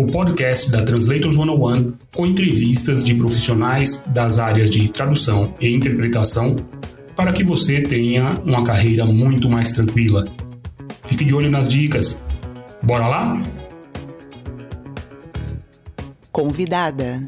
o podcast da Translators 101 com entrevistas de profissionais das áreas de tradução e interpretação para que você tenha uma carreira muito mais tranquila. Fique de olho nas dicas. Bora lá? Convidada.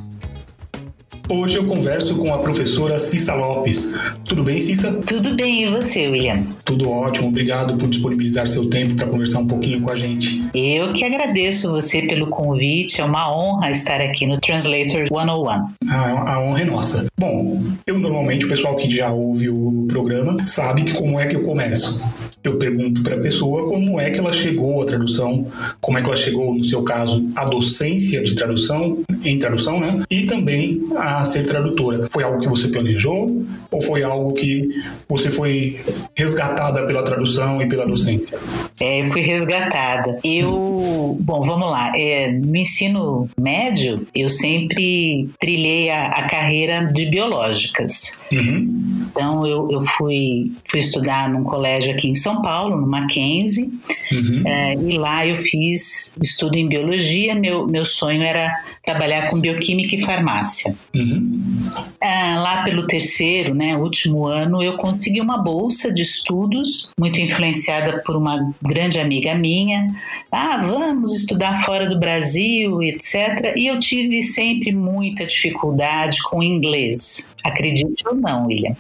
Hoje eu converso com a professora Cissa Lopes. Tudo bem, Cissa? Tudo bem, e você, William? Tudo ótimo, obrigado por disponibilizar seu tempo para conversar um pouquinho com a gente. Eu que agradeço você pelo convite, é uma honra estar aqui no Translator 101. A, a honra é nossa. Bom, eu normalmente, o pessoal que já ouve o programa sabe que como é que eu começo. Eu pergunto para a pessoa como é que ela chegou à tradução, como é que ela chegou, no seu caso, à docência de tradução, em tradução, né? E também a ser tradutora. Foi algo que você planejou ou foi algo que você foi resgatada pela tradução e pela docência? É, eu fui resgatada. Eu, bom, vamos lá. É, no ensino médio, eu sempre trilhei a, a carreira de biológicas. Uhum. Então, eu, eu fui, fui estudar num colégio aqui em São Paulo, no Mackenzie, Uhum. é, e lá eu fiz estudo em biologia. Meu, meu sonho era trabalhar com bioquímica e farmácia. Uhum. Ah, lá pelo terceiro, né, último ano, eu consegui uma bolsa de estudos, muito influenciada por uma grande amiga minha. Ah, vamos estudar fora do Brasil, etc. E eu tive sempre muita dificuldade com inglês. Acredite ou não, William.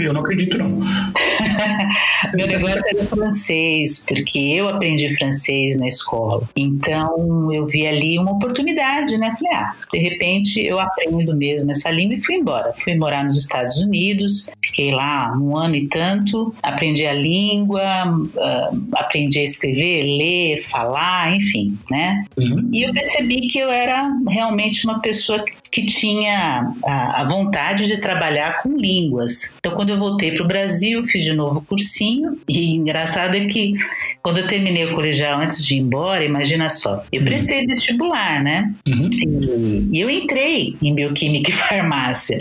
Eu não acredito, não. Meu negócio era francês, porque eu aprendi francês na escola. Então eu vi ali uma oportunidade, né? Falei, ah, de repente eu aprendo mesmo essa língua e fui embora. Fui morar nos Estados Unidos, fiquei lá um ano e tanto, aprendi a língua, ah, aprendi a escrever, ler, falar, enfim, né? Uhum. E eu percebi que eu era realmente uma pessoa que tinha a, a vontade de trabalhar com línguas. Então, quando eu voltei para o Brasil, fiz de novo o cursinho. E engraçado é que quando eu terminei o colegial antes de ir embora, imagina só, eu prestei vestibular, né? Uhum. E, e eu entrei em bioquímica e farmácia.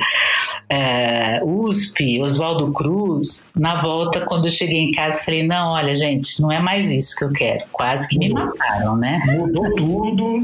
É, USP, Oswaldo Cruz. Na volta, quando eu cheguei em casa, falei: não, olha, gente, não é mais isso que eu quero. Quase que me mataram, né? Mudou tudo.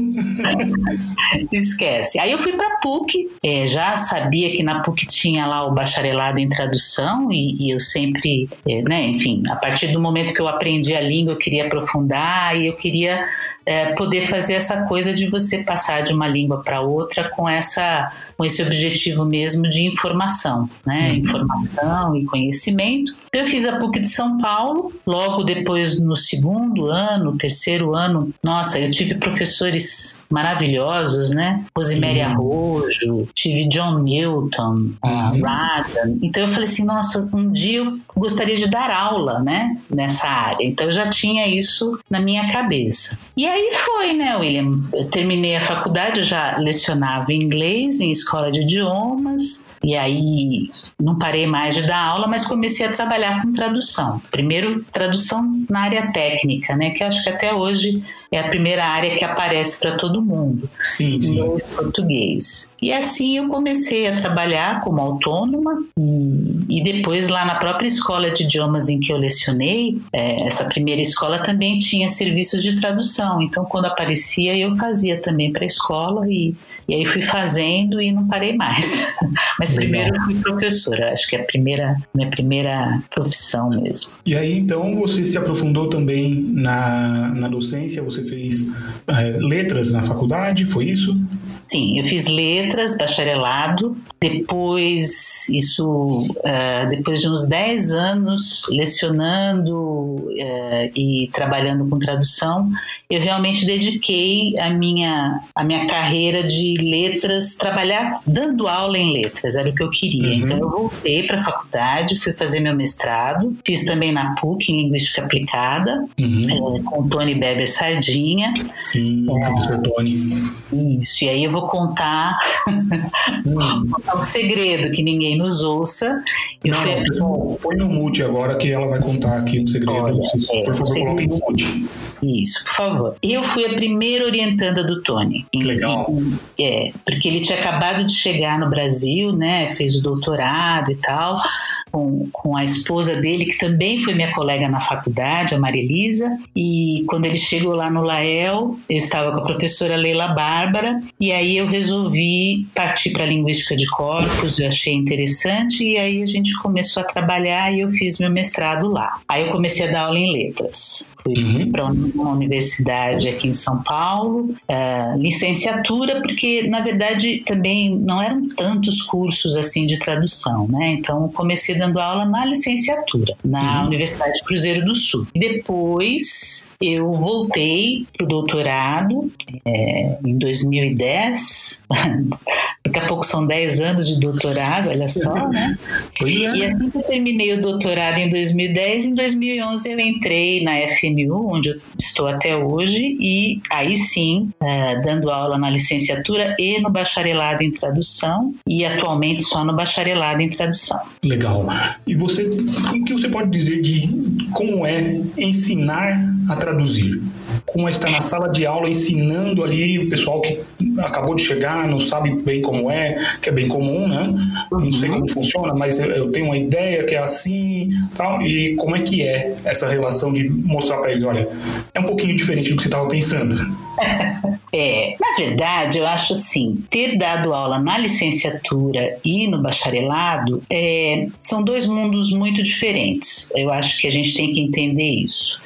Esquece. Aí eu fui para PUC, é, já sabia que na PUC tinha lá o bacharelado em tradução e, e eu sempre, é, né, enfim, a partir do momento que eu aprendi a língua, eu queria aprofundar e eu queria é, poder fazer essa coisa de você passar de uma língua para outra com essa com esse objetivo mesmo de informação, né? Uhum. Informação e conhecimento. Então, eu fiz a PUC de São Paulo, logo depois no segundo ano, terceiro ano, nossa, eu tive professores maravilhosos, né? Rosemary Sim. Arrojo, tive John Milton, Uhum. Radan. Então eu falei assim, nossa, um dia eu gostaria de dar aula, né? Nessa área. Então eu já tinha isso na minha cabeça. E aí foi, né, William? Eu terminei a faculdade, eu já lecionava inglês em escola de idiomas. E aí não parei mais de dar aula, mas comecei a trabalhar com tradução. Primeiro, tradução na área técnica, né? Que acho que até hoje é a primeira área que aparece para todo mundo Sim, sim. e português. E assim eu comecei a trabalhar como autônoma e, e depois lá na própria escola de idiomas em que eu lecionei, é, essa primeira escola também tinha serviços de tradução. Então quando aparecia eu fazia também para a escola e, e aí fui fazendo e não parei mais. Mas primeiro eu fui professora, acho que é a primeira minha primeira profissão mesmo. E aí, então, você se aprofundou também na, na docência, você fez eh, letras na faculdade, foi isso? Sim, eu fiz letras, bacharelado. Depois, isso, ah, depois de uns 10 anos lecionando eh, e trabalhando com tradução, eu realmente dediquei a minha, a minha carreira de letras, trabalhar dando aula em letras, era o que eu queria. Uhum. Então, eu voltei para a faculdade, fui fazer meu mestrado, fiz também na PUC, em Linguística Aplicada, Uhum. eh, com Tony Beber Sardinha. Sim, o professor Tony. Isso, e aí eu vou vou contar hum. um segredo que ninguém nos ouça. Eu não, pessoal, põe no mute agora que ela vai contar aqui um segredo. Olha, é, por favor, coloquem no mute. Isso, por favor. Eu fui a primeira orientanda do Tony. Legal. é, porque ele tinha acabado de chegar no Brasil, né? Fez o doutorado e tal com, com a esposa dele, que também foi minha colega na faculdade, a Marilisa. E quando ele chegou lá no Lael, eu estava com a professora Leila Bárbara, e aí eu resolvi partir para a linguística de corpos, eu achei interessante, e aí a gente começou a trabalhar e eu fiz meu mestrado lá. Aí eu comecei a dar aula em letras. Fui uhum. para uma universidade aqui em São Paulo, uh, licenciatura, porque na verdade também não eram tantos cursos assim de tradução, né? Então comecei dando aula na licenciatura, na uhum. Universidade Cruzeiro do Sul. Depois eu voltei para o doutorado é, em 2010. Daqui a pouco são 10 anos de doutorado, olha só, né? É. E assim que eu terminei o doutorado em 2010, em 2011 eu entrei na FNU, onde eu estou até hoje, e aí sim, é, dando aula na licenciatura e no bacharelado em tradução, e atualmente só no bacharelado em tradução. Legal. E você, o que você pode dizer de como é ensinar a traduzir? Como é estar na sala de aula ensinando ali o pessoal que acabou de chegar, não sabe bem como é, que é bem comum, né? Não sei como funciona, mas eu tenho uma ideia que é assim, tal. E como é que é essa relação de mostrar para eles, olha, é um pouquinho diferente do que você estava pensando. É, na verdade, eu acho assim, ter dado aula na licenciatura e no bacharelado é, são dois mundos muito diferentes. Eu acho que a gente tem que entender isso.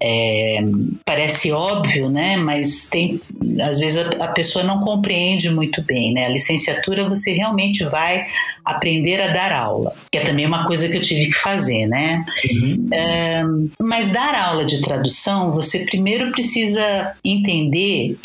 É, parece óbvio, né? Mas tem, às vezes a, a, pessoa não compreende muito bem, né? A licenciatura você realmente vai aprender a dar aula, que é também uma coisa que eu tive que fazer, né? Uhum. É, mas dar aula de tradução, você primeiro precisa entender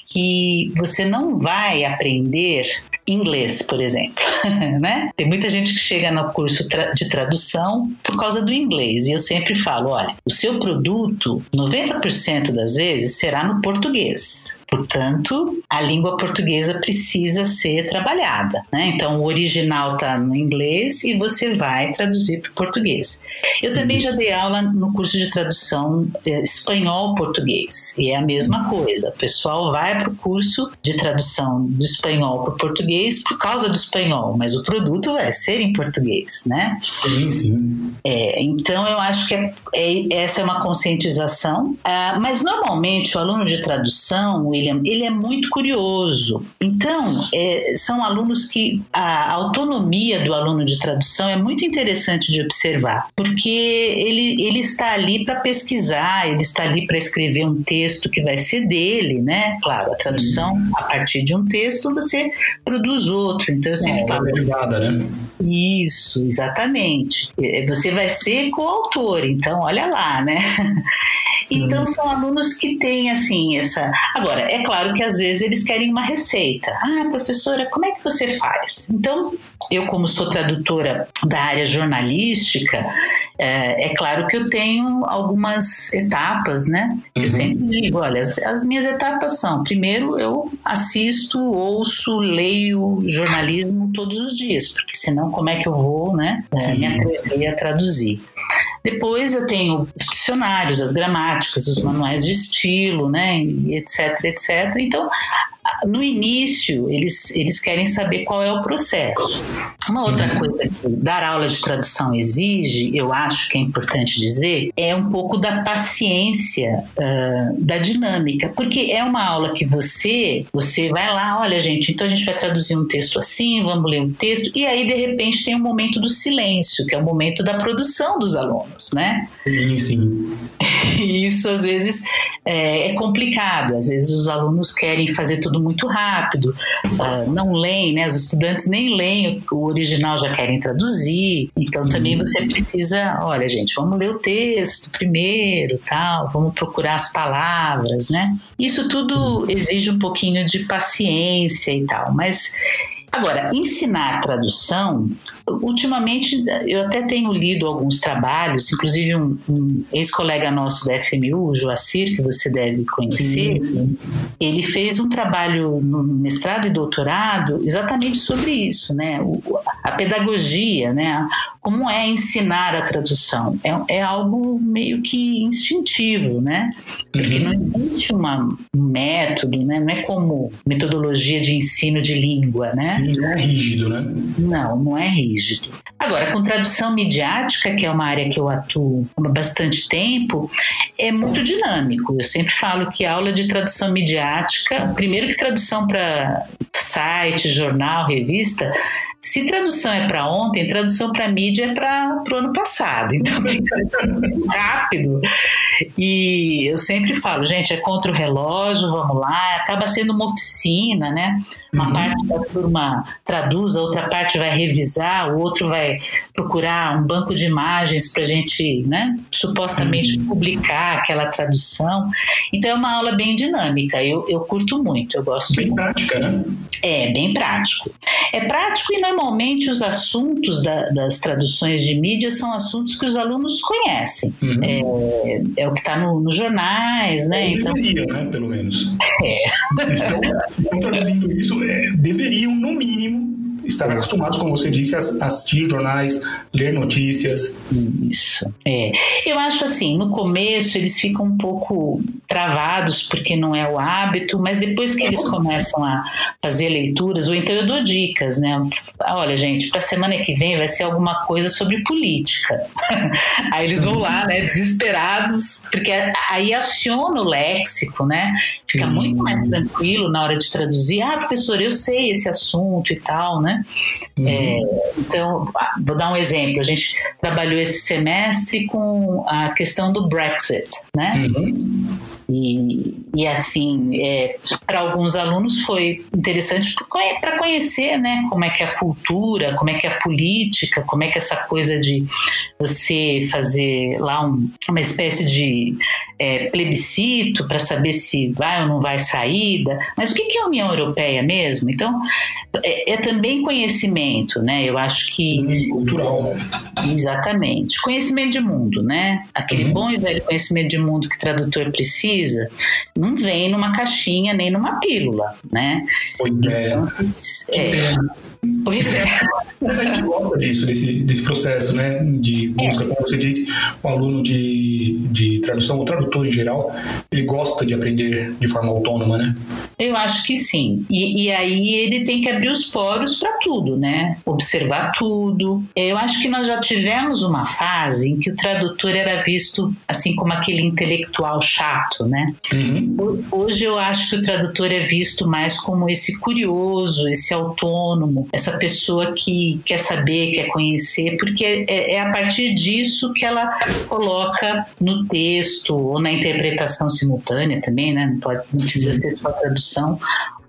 que você não vai aprender inglês, por exemplo, né? Tem muita gente que chega no curso de tradução por causa do inglês e eu sempre falo, olha, o seu produto, 90% das vezes será no português. Portanto, a língua portuguesa precisa ser trabalhada, né? Então, o original está no inglês e você vai traduzir para o português. Eu também já dei aula no curso de tradução eh, espanhol-português e é a mesma coisa. O pessoal vai para o curso de tradução do espanhol para o português por causa do espanhol, mas o produto vai ser em português, né? Sim, sim. É, então, eu acho que é, é, essa é uma conscientização, ah, mas normalmente o aluno de tradução, William, ele é muito curioso. Então, é, são alunos que a autonomia do aluno de tradução é muito interessante de observar, porque ele, ele está ali para pesquisar, ele está ali para escrever um texto que vai ser dele, né? Claro, a tradução, a partir de um texto, você produz outro. Então, eu sempre é, falo. Derivada, né? Isso, exatamente. É, você vai ser coautor, então olha lá, né? Então são alunos que têm assim essa. Agora, é claro que às vezes eles querem uma receita. Ah, professora, como é que você faz? Então, eu, como sou tradutora da área jornalística, é, é claro que eu tenho algumas etapas, né? Eu uhum. sempre digo: olha, as, as minhas etapas são: primeiro, eu assisto, ouço, leio jornalismo todos os dias, porque senão, como é que eu vou, né? É, me atrever a traduzir. Depois eu tenho os dicionários, as gramáticas, os manuais de estilo, né, etc, etc. Então, no início, eles, eles querem saber qual é o processo. Uma outra uhum. coisa que dar aula de tradução exige, eu acho que é importante dizer, é um pouco da paciência uh, da dinâmica, porque é uma aula que você você vai lá, olha gente, então a gente vai traduzir um texto assim, vamos ler um texto, e aí de repente tem um momento do silêncio, que é o momento da produção dos alunos, né? Sim, sim. E isso às vezes é, é complicado, às vezes os alunos querem fazer tudo muito rápido, uh, não leem, né? Os estudantes nem leem o original, já querem traduzir. Então também uhum. você precisa, olha, gente, vamos ler o texto primeiro, tal, vamos procurar as palavras, né? Isso tudo exige um pouquinho de paciência e tal, mas Agora, ensinar tradução, ultimamente eu até tenho lido alguns trabalhos, inclusive um, um ex-colega nosso da FMU, o Joacir, que você deve conhecer, sim, ele fez um trabalho no mestrado e doutorado exatamente sobre isso, né? A pedagogia, né? Como é ensinar a tradução? É, é algo meio que instintivo, né? Porque uhum. não existe uma, um método, né? Não é como metodologia de ensino de língua, né? Sim, não é rígido, né? Não, não é rígido. Agora, com tradução midiática, que é uma área que eu atuo há bastante tempo, é muito dinâmico. Eu sempre falo que aula de tradução midiática, primeiro que tradução para site, jornal, revista, se tradução é para ontem, tradução para mídia é para o ano passado. Então tem que ser rápido. E eu sempre falo, gente, é contra o relógio, vamos lá. Acaba sendo uma oficina, né? Uma uhum. parte da turma traduz, a outra parte vai revisar, o outro vai procurar um banco de imagens para a gente, né? Supostamente Sim. publicar aquela tradução. Então é uma aula bem dinâmica. Eu, eu curto muito, eu gosto. Bem muito. prática, né? É, bem prático. É prático e não normalmente os assuntos da, das traduções de mídia são assuntos que os alunos conhecem. Uhum. É, é, o que está no, nos jornais, né? É, então, deveria, né? Pelo menos. É. Se estão, estão traduzindo isso, é, deveriam, no mínimo, estar acostumados, como você disse, a assistir jornais, ler notícias. Isso. É. Eu acho assim, no começo eles ficam um pouco travados porque não é o hábito, mas depois que eles começam a fazer leituras, ou então eu dou dicas, né? Olha, gente, para a semana que vem vai ser alguma coisa sobre política. aí eles vão lá, né, desesperados, porque aí aciona o léxico, né? Fica muito mais tranquilo na hora de traduzir. Ah, professor, eu sei esse assunto e tal, né? Uhum. É, então, vou dar um exemplo. A gente trabalhou esse semestre com a questão do Brexit, né? Uhum. E, e assim, é, para alguns alunos foi interessante para conhecer né, como é que é a cultura, como é que é a política, como é que é essa coisa de você fazer lá um, uma espécie de é, plebiscito para saber se vai ou não vai saída. Mas o que é a União Europeia mesmo? Então, é, é também conhecimento, né? Eu acho que. Cultural. Exatamente. Conhecimento de mundo, né? Aquele uhum. bom e velho conhecimento de mundo que o tradutor precisa não vem numa caixinha nem numa pílula, né? Pois é. Então, é. Pois é. Mas a gente gosta disso, desse, desse processo, né? De busca, como você disse, o aluno de, de tradução, o tradutor em geral, ele gosta de aprender de forma autônoma, né? Eu acho que sim. E, e aí ele tem que abrir os poros para tudo, né? Observar tudo. Eu acho que nós já tivemos uma fase em que o tradutor era visto assim como aquele intelectual chato, né? Uhum. Hoje eu acho que o tradutor é visto mais como esse curioso, esse autônomo, essa pessoa que quer saber, quer conhecer, porque é, é a partir disso que ela coloca no texto ou na interpretação simultânea também, né? Não, pode, não precisa ser só tradução,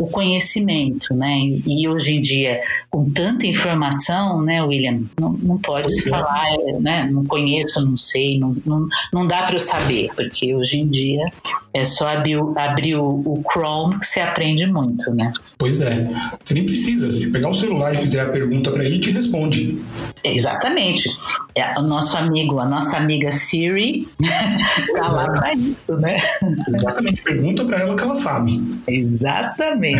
o conhecimento, né? E hoje em dia, com tanta informação, né, William, não, não pode se é. falar, né? Não conheço, não sei, não, não, não dá para eu saber, porque hoje em dia é só abrir, abrir o, o Chrome que você aprende muito, né? Pois é. Você nem precisa. Se pegar o celular e fizer a pergunta para ele, te responde. Exatamente. É, o nosso amigo, a nossa amiga Siri, tá lá para isso, né? Exatamente. Pergunta para ela que ela sabe. Exatamente.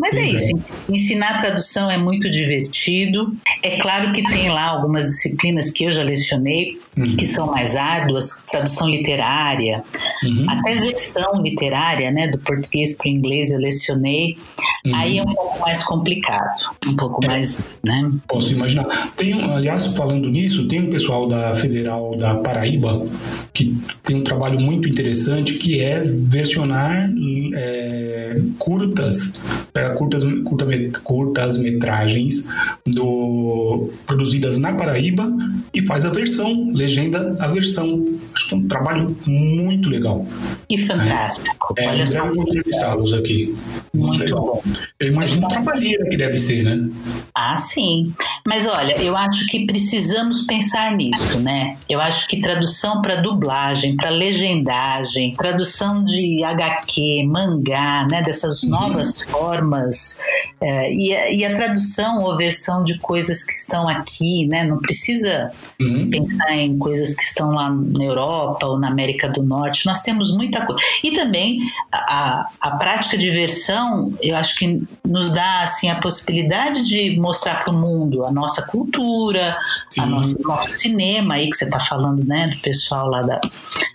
Mas é isso. Ensinar tradução é muito divertido. É claro que tem lá algumas disciplinas que eu já lecionei uhum. que são mais árduas, tradução literária, uhum. até versão literária, né, do português para o inglês eu lecionei. Uhum. Aí é um pouco mais complicado, um pouco é. mais, né? Posso imaginar. Tem, aliás, falando nisso, tem um pessoal da Federal da Paraíba que tem um trabalho muito interessante que é versionar é, curtas, é, curtas, curta, curtas metragens do, produzidas na Paraíba e faz a versão legenda a versão. Acho que é um trabalho muito legal. E fantástico. É, Olha só. entrevistá-los aqui. Muito, muito bom. Eu imagino a trabalheira que deve ser, né? Ah, sim. Mas olha, eu acho que precisamos pensar nisso, né? Eu acho que tradução para dublagem, para legendagem, tradução de HQ, mangá, né? Dessas uhum. novas formas é, e, a, e, a, tradução ou versão de coisas que estão aqui, né? Não precisa uhum. pensar em coisas que estão lá na Europa ou na América do Norte. Nós temos muita coisa. E também a, a prática de versão, eu acho que nos dá assim a possibilidade de mostrar para o mundo a nossa cultura, a nossa, o nosso cinema aí que você está falando, né? Do pessoal lá da,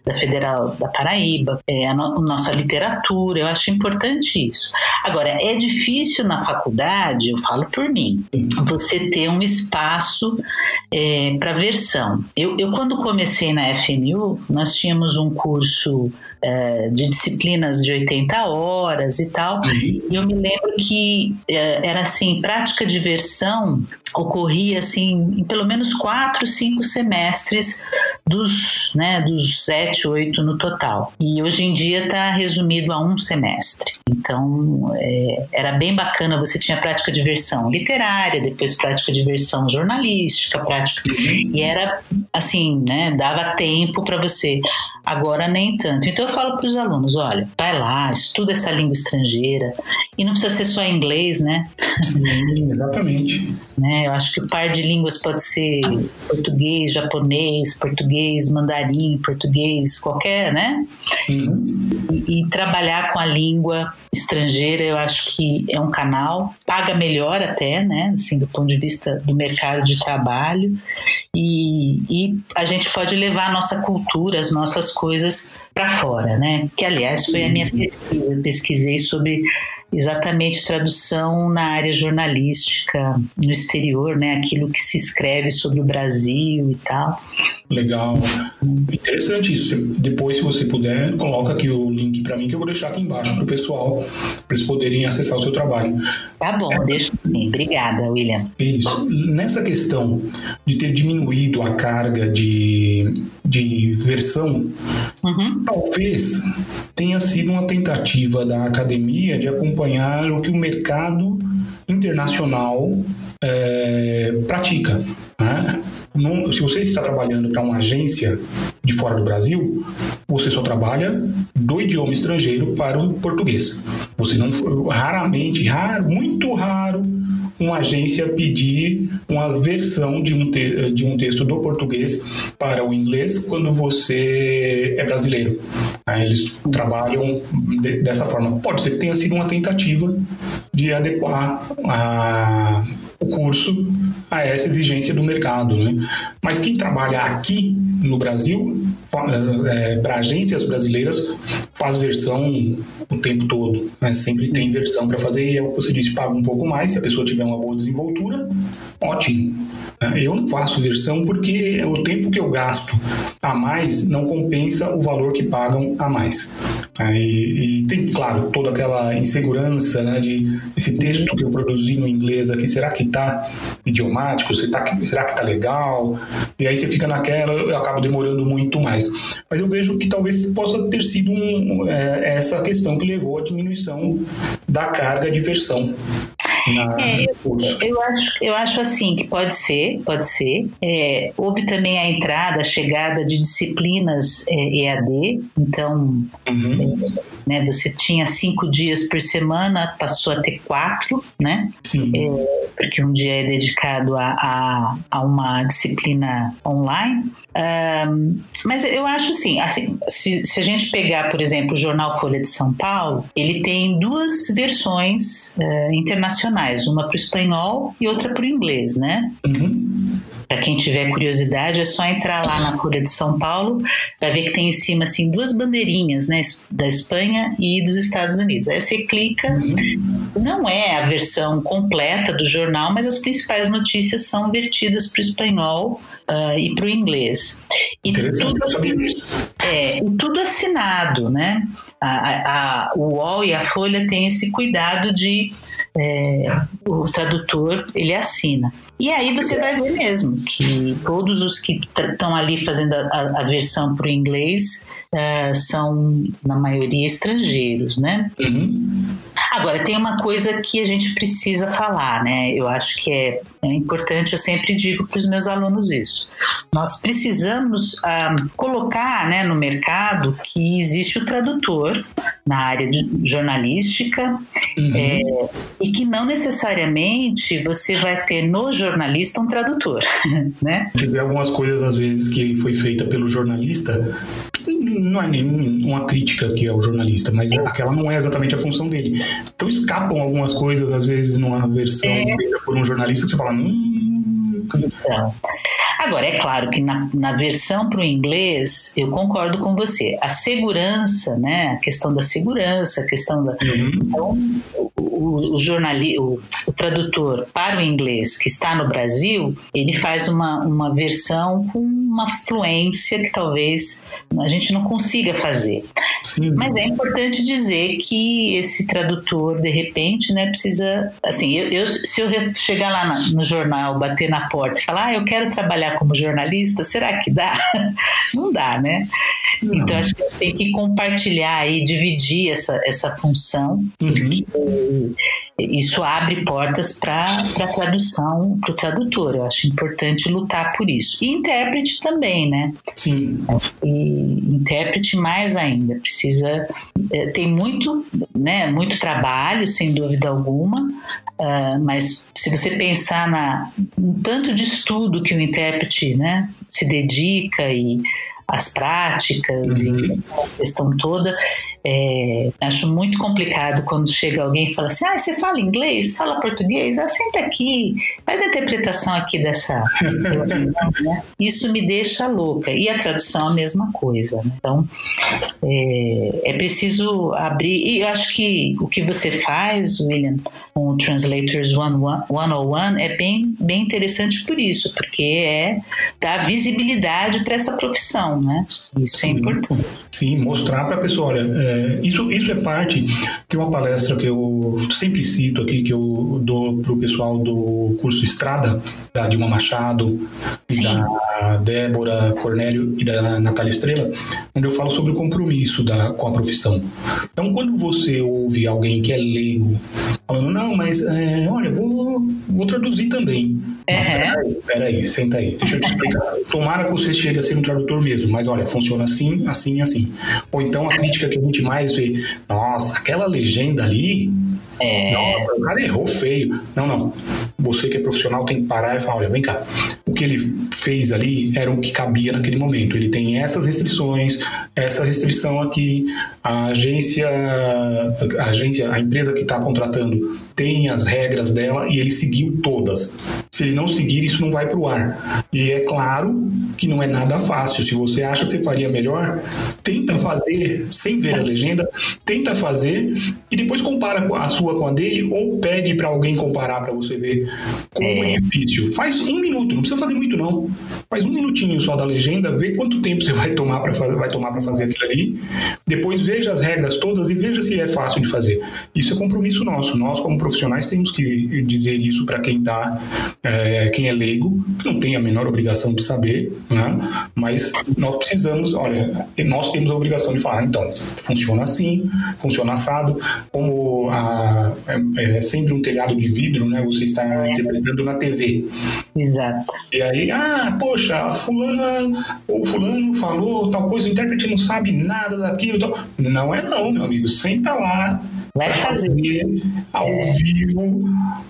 da Federal da Paraíba, é, a, no, a nossa literatura. Eu acho importante isso. Agora, é difícil na faculdade, eu falo por mim, você ter um espaço é, para versão. Eu, eu, quando comecei na FMU, nós tínhamos um curso é, de disciplinas de 80 horas e tal, uhum. e eu me lembro que é, era assim, prática de versão ocorria assim em pelo menos quatro, cinco semestres dos, né, dos sete, oito no total. E hoje em dia está resumido a um semestre. Então é, era bem bacana. Você tinha prática de versão literária, depois prática de versão jornalística, prática e era assim, né, dava tempo para você. Agora nem tanto. Então eu falo para os alunos, olha, vai lá, estuda essa língua estrangeira e não precisa ser só inglês, né? Sim, exatamente. né? Eu acho que o par de línguas pode ser português, japonês, português, mandarim, português, qualquer, né? Uhum. E, e, trabalhar com a língua estrangeira, eu acho que é um canal, paga melhor até, né? Assim, do ponto de vista do mercado de trabalho. E, e a gente pode levar a nossa cultura, as nossas coisas para fora, né? Que, aliás, foi a minha pesquisa. Eu pesquisei sobre exatamente tradução na área jornalística no exterior, né? Aquilo que se escreve sobre o Brasil e tal. Legal. Interessante isso. Depois, se você puder, coloca aqui o link para mim que eu vou deixar aqui embaixo para o pessoal, para eles poderem acessar o seu trabalho. Tá bom, Essa... deixa sim. Obrigada, William. Isso. Nessa questão de ter diminuído a carga de, de versão, uhum. Talvez tenha sido uma tentativa da academia de acompanhar o que o mercado internacional é, pratica. Né? Não, se você está trabalhando para uma agência de fora do Brasil, você só trabalha do idioma estrangeiro para o português. Você não raramente, raro, muito raro, uma agência pedir uma versão de um, de um texto do português para o inglês quando você é brasileiro. Eles trabalham de, dessa forma. Pode ser que tenha sido uma tentativa de adequar a, o curso a essa exigência do mercado. Né? Mas quem trabalha aqui no Brasil, é, para agências brasileiras, faz versão o tempo todo. Né? Sempre tem versão para fazer e é o que você disse, paga um pouco mais. Se a pessoa tiver uma boa desenvoltura, ótimo. Né? Eu não faço versão porque o tempo que eu gasto a mais não compensa o valor que pagam a mais. E, e, tem, claro, toda aquela insegurança né, de esse texto que eu produzi no inglês aqui, será que está idiomático? Será que está legal? E aí você fica naquela, eu acabo demorando muito mais. Mas eu vejo que talvez possa ter sido um, é, essa questão que levou à diminuição da carga de versão é, eu, eu, acho, eu acho assim que pode ser, pode ser. É, houve também a entrada, a chegada de disciplinas é, EAD, então uhum. Né, você tinha cinco dias por semana, passou a ter quatro, né? Sim. É, porque um dia é dedicado a, a, a uma disciplina online. Um, mas eu acho assim, assim se, se, a gente pegar, por exemplo, o jornal Folha de São Paulo, ele tem duas versões uh, internacionais, uma para o espanhol e outra para o inglês, né? Uhum. Para quem tiver curiosidade, é só entrar lá na Folha de São Paulo, vai ver que tem em cima assim duas bandeirinhas, né, da Espanha e dos Estados Unidos. Aí você clica, não é a versão completa do jornal, mas as principais notícias são vertidas para o espanhol uh, e para o inglês. E tudo, é, tudo assinado, né? A, a, o UOL e a Folha têm esse cuidado de é, o tradutor ele assina. E aí você vai ver mesmo que todos os que estão ali fazendo a, a versão para o inglês uh, são, na maioria, estrangeiros, né? Uhum. Agora, tem uma coisa que a gente precisa falar, né? Eu acho que é, é importante, eu sempre digo para os meus alunos isso. Nós precisamos ah, colocar né, no mercado que existe o tradutor na área de jornalística uhum. é, e que não necessariamente você vai ter no jornalista um tradutor, né? Tive algumas coisas, às vezes, que foi feita pelo jornalista não é nenhuma crítica que é o jornalista, mas aquela não é exatamente a função dele. Então escapam algumas coisas, às vezes, numa versão é. feita por um jornalista que você fala, hum. Então, agora, é claro que na, na versão para o inglês, eu concordo com você. A segurança, né? A questão da segurança, a questão da. Uhum. Então, o, o, jornali, o, o, tradutor para o inglês que está no Brasil, ele faz uma, uma versão com uma fluência que talvez a gente não consiga fazer. Sim. Mas é importante dizer que esse tradutor, de repente, né, precisa. Assim, eu, eu se eu chegar lá na, no jornal, bater na porta e falar, ah, eu quero trabalhar como jornalista, será que dá? Não dá, né? Não. Então acho que a gente tem que compartilhar e dividir essa, essa função, uhum. porque isso abre portas para a tradução, para o tradutor. Eu acho importante lutar por isso. E intérprete também, né? Sim. E intérprete mais ainda. Precisa. É, tem muito, né, muito trabalho, sem dúvida alguma, uh, mas se você pensar na, no tanto de estudo que o intérprete né, se dedica e as práticas uhum. e a questão toda. É, acho muito complicado quando chega alguém e fala assim: ah, você fala inglês, fala português, ah, senta aqui, faz a interpretação aqui dessa. Isso me deixa louca. E a tradução a mesma coisa. Né? Então, é, é, preciso abrir. E eu acho que o que você faz, William, com o Translators 101 é bem, bem interessante por isso, porque é dar visibilidade para essa profissão, né? Isso é sim, é importante. Sim, mostrar para a pessoa, olha, é, isso, isso é parte. Tem uma palestra que eu sempre cito aqui, que eu dou para o pessoal do curso Estrada, da Dilma Machado, da Débora Cornélio e da Natália Estrela, onde eu falo sobre o compromisso da, com a profissão. Então, quando você ouve alguém que é leigo falando, não, mas é, olha, vou, vou traduzir também. É. Peraí, peraí, senta aí, deixa eu te explicar. Tomara que você chegue a ser um tradutor mesmo, mas olha, funciona assim, assim e assim. Ou então a crítica que a gente mais vê, nossa, aquela legenda ali, é. nossa, o cara errou feio. Não, não. Você que é profissional tem que parar e falar, olha, vem cá. O que ele fez ali era o que cabia naquele momento. Ele tem essas restrições, essa restrição aqui, a agência, a agência, a empresa que está contratando tem as regras dela e ele seguiu todas. Se ele não seguir, isso não vai para o ar. E é claro que não é nada fácil. Se você acha que você faria melhor, tenta fazer sem ver a legenda, tenta fazer e depois compara a sua com a dele ou pede para alguém comparar para você ver como é. é difícil. Faz um minuto, não precisa fazer muito não. Faz um minutinho só da legenda, vê quanto tempo você vai tomar para fazer, vai tomar para fazer aquilo ali. Depois veja as regras todas e veja se é fácil de fazer. Isso é compromisso nosso. Nós como profissionais temos que dizer isso para quem tá, é, quem é leigo, que não tem a menor obrigação de saber, né? Mas nós precisamos, olha, nós temos a obrigação de falar, então, funciona assim, funciona assado, como a, é, é sempre um telhado de vidro, né? Você está interpretando na TV. Exato. E aí, ah, poxa, a fulana ou fulano falou tal coisa, o intérprete não sabe nada daquilo. Tal. Não é não, meu amigo. Senta lá, Vai fazer ao vivo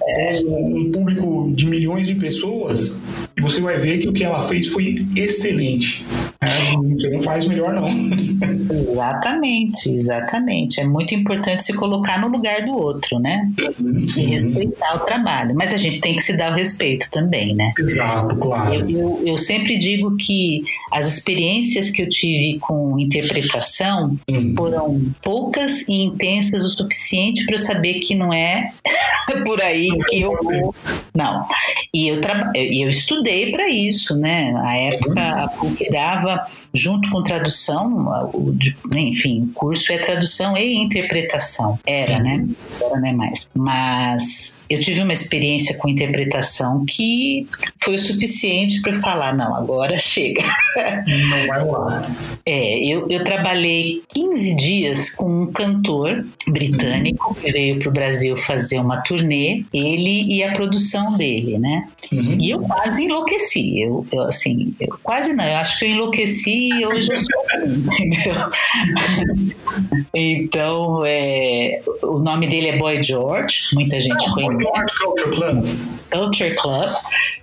é. um público de milhões de pessoas e você vai ver que o que ela fez foi excelente. É, você não faz melhor, não. Exatamente, exatamente. É muito importante se colocar no lugar do outro, né? Sim. E respeitar o trabalho. Mas a gente tem que se dar o respeito também, né? Exato, claro. Eu, eu, eu sempre digo que as experiências que eu tive com interpretação hum. foram poucas e intensas o suficiente para eu saber que não é por aí não que eu vou. Não. E eu, tra... eu estudei para isso, né? A época, a PUC dava junto com tradução, enfim, o curso é tradução e interpretação. Era, né? Agora não é mais. Mas eu tive uma experiência com interpretação que foi o suficiente para falar, não, agora chega. Não vai rolar. É, eu, eu trabalhei 15 dias com um cantor britânico que veio para o Brasil fazer uma turnê, ele e a produção dele, né? Uhum. E eu quase enlouqueci. Eu, eu assim, eu quase não, eu acho que eu enlouqueci e hoje eu sou entendeu? então, é, o nome dele é Boy George, muita gente ah, conhece. Boy George Culture Club. Culture Club.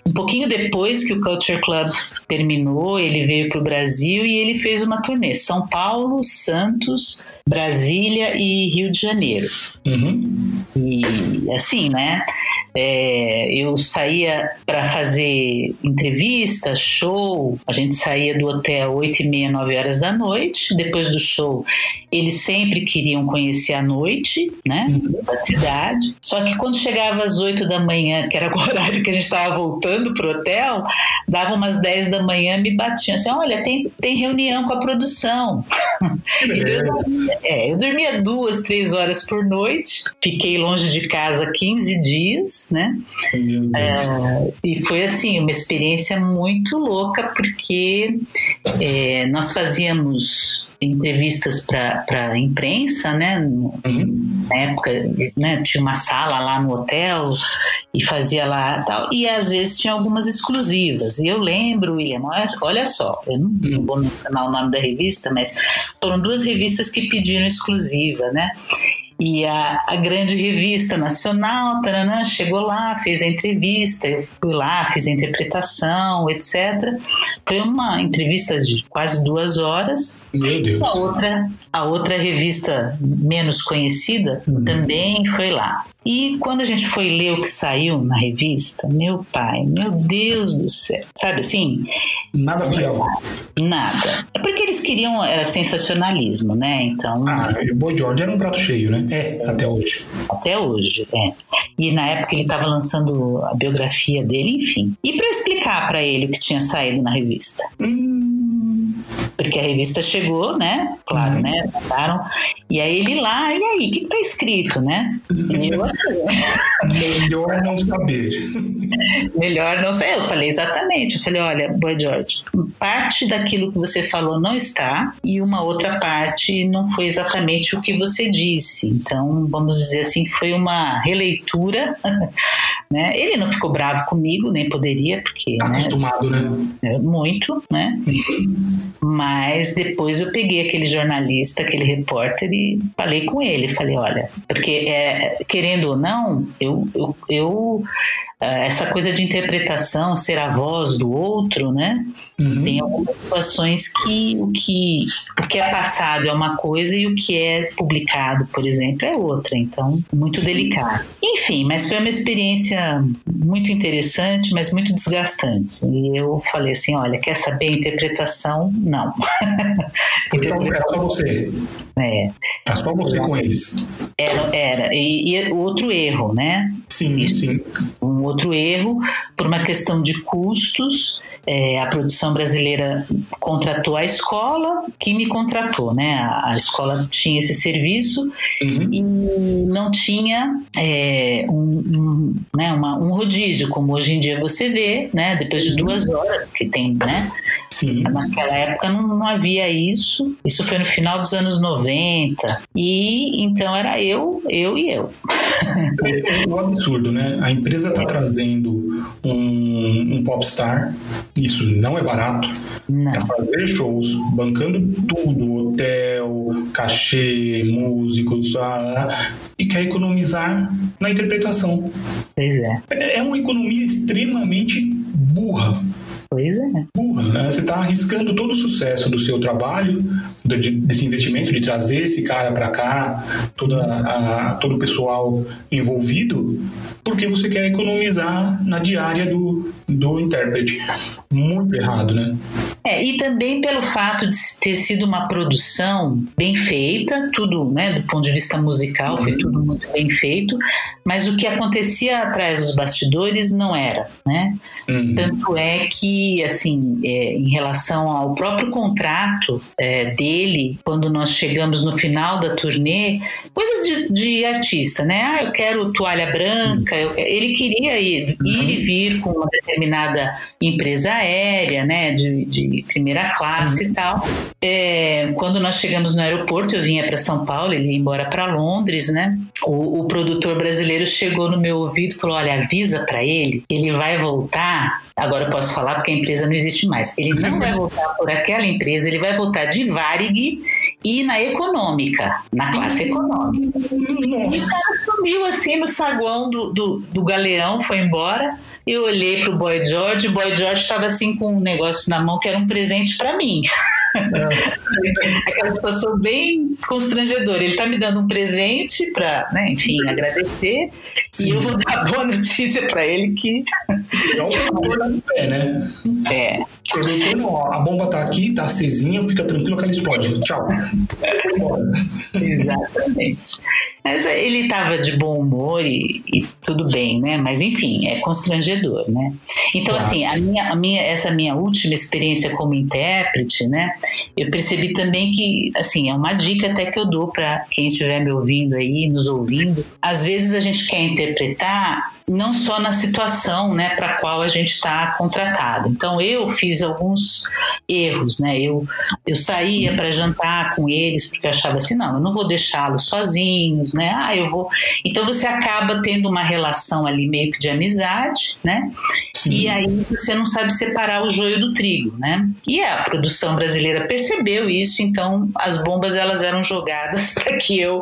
Um pouquinho depois que o Culture Club terminou, ele veio para o Brasil e ele fez uma turnê. São Paulo, Santos, Brasília e Rio de Janeiro. Uhum. E assim, né? É, eu saía para fazer entrevista, show. A gente saía do hotel 8 e meia, 9 horas da noite. Depois do show, eles sempre queriam conhecer a noite, né? Uhum. Da cidade. Só que quando chegava às 8 da manhã, que era o horário que a gente estava voltando pro hotel, dava umas 10 da manhã, me batiam assim: olha, tem, tem reunião com a produção. então, eu, é, eu dormia duas, três horas por noite, fiquei longe de casa 15 dias, né? É, e foi assim, uma experiência muito louca, porque é, nós fazíamos entrevistas para a imprensa, né? Uhum. Na época, né, tinha uma sala lá no hotel e fazia lá tal. E às vezes tinha algumas exclusivas. E eu lembro, William, olha só, eu não, não uhum. vou mencionar o nome da revista, mas foram duas revistas que pediram exclusiva, né? E a, a grande revista nacional taranã, chegou lá, fez a entrevista, eu fui lá, fiz a interpretação, etc. Foi uma entrevista de quase duas horas. Meu Deus. A outra, a outra revista menos conhecida uhum. também foi lá. E quando a gente foi ler o que saiu na revista, meu pai, meu Deus do céu, sabe assim? Nada fiel. Nada. É porque eles queriam, era sensacionalismo, né? Então. Ah, o Boy George era um prato cheio, né? É, até hoje. Até hoje, é. E na época ele estava lançando a biografia dele, enfim. E para explicar para ele o que tinha saído na revista. Hum. Porque a revista chegou, né? Claro, uhum. né? Mandaram. E aí ele lá, e aí, o que, que tá escrito, né? Eu Melhor não saber. Melhor não saber. Eu falei exatamente. Eu falei, olha, Boy George, parte daquilo que você falou não está e uma outra parte não foi exatamente o que você disse. Então, vamos dizer assim, foi uma releitura. Né? Ele não ficou bravo comigo, nem poderia, porque. Tá né, acostumado, né? É, muito, né? Mas depois eu peguei aquele jornalista, aquele repórter e falei com ele. Falei, olha, porque é, querendo ou não, eu, eu, eu eh, essa coisa de interpretação, ser a voz do outro, né? Uhum. Tem algumas situações que o, que o que é passado é uma coisa e o que é publicado, por exemplo, é outra. Então, muito Sim. delicado. Enfim, mas foi uma experiência muito interessante, mas muito desgastante. E eu falei assim: olha, quer saber a interpretação? Não. Então, era só você. É. Era só você com eles. Era. era. E, e outro erro, né? Sim, Isso, sim. Um outro erro, por uma questão de custos é, a produção brasileira contratou a escola, que me contratou, né? A, a escola tinha esse serviço uhum. e não tinha é, um, um, né, uma, um rodízio, como hoje em dia você vê, né? Depois de duas horas que tem, né? Sim. Naquela época não, não havia isso. Isso foi no final dos anos 90. E então era eu, eu e eu. É um absurdo, né? A empresa está trazendo um, um popstar isso não é barato. Para fazer shows, bancando tudo, hotel, cachê, músicos, e quer economizar na interpretação. Pois é. É uma economia extremamente burra. Pois é. Burra, né? Você está arriscando todo o sucesso do seu trabalho, desse investimento, de trazer esse cara para cá, toda a, todo o pessoal envolvido, porque você quer economizar na diária do, do intérprete. Muito errado, né? É, e também pelo fato de ter sido uma produção bem feita, tudo, né, do ponto de vista musical, foi tudo muito bem feito, mas o que acontecia atrás dos bastidores não era, né? Uhum. Tanto é que, assim, é, em relação ao próprio contrato é, dele, quando nós chegamos no final da turnê, coisas de, de artista, né? Ah, eu quero toalha branca, eu, ele queria ir, ir e uhum. vir com uma determinada empresa aérea, né, de, de primeira classe uhum. e tal. É, quando nós chegamos no aeroporto, eu vinha para São Paulo, ele ia embora para Londres, né? O, o, produtor brasileiro chegou no meu ouvido e falou: Olha, avisa para ele, ele vai voltar. Agora eu posso falar porque a empresa não existe mais. Ele não vai voltar por aquela empresa, ele vai voltar de Varig e na econômica, na classe econômica. Nossa. E o cara sumiu assim no saguão do, do, do galeão, foi embora. Eu olhei pro Boy George, o Boy George estava assim com um negócio na mão que era um presente para mim. É. Aquela situação bem constrangedora. Ele está me dando um presente para, né, enfim, agradecer. Sim. E eu vou dar boa notícia para ele que. É um pé, né? É. a bomba tá aqui, tá acesinha, fica tranquilo que ela explode. Tchau. Exatamente. Mas ele estava de bom humor e, e, tudo bem, né? Mas enfim, é constrangedor, né? Então, assim, a minha, a minha, essa minha última experiência como intérprete, né? Eu percebi também que, assim, é uma dica até que eu dou para quem estiver me ouvindo aí, nos ouvindo. Às vezes a gente quer interpretar não só na situação né, para a qual a gente está contratado. Então, eu fiz alguns erros, né? Eu, eu saía para jantar com eles porque eu achava assim, não, eu não vou deixá-los sozinhos, né? Ah, eu vou. Então, você acaba tendo uma relação ali meio que de amizade, né? Sim. E aí você não sabe separar o joio do trigo, né? E a produção brasileira percebeu isso, então as bombas elas eram jogadas para que eu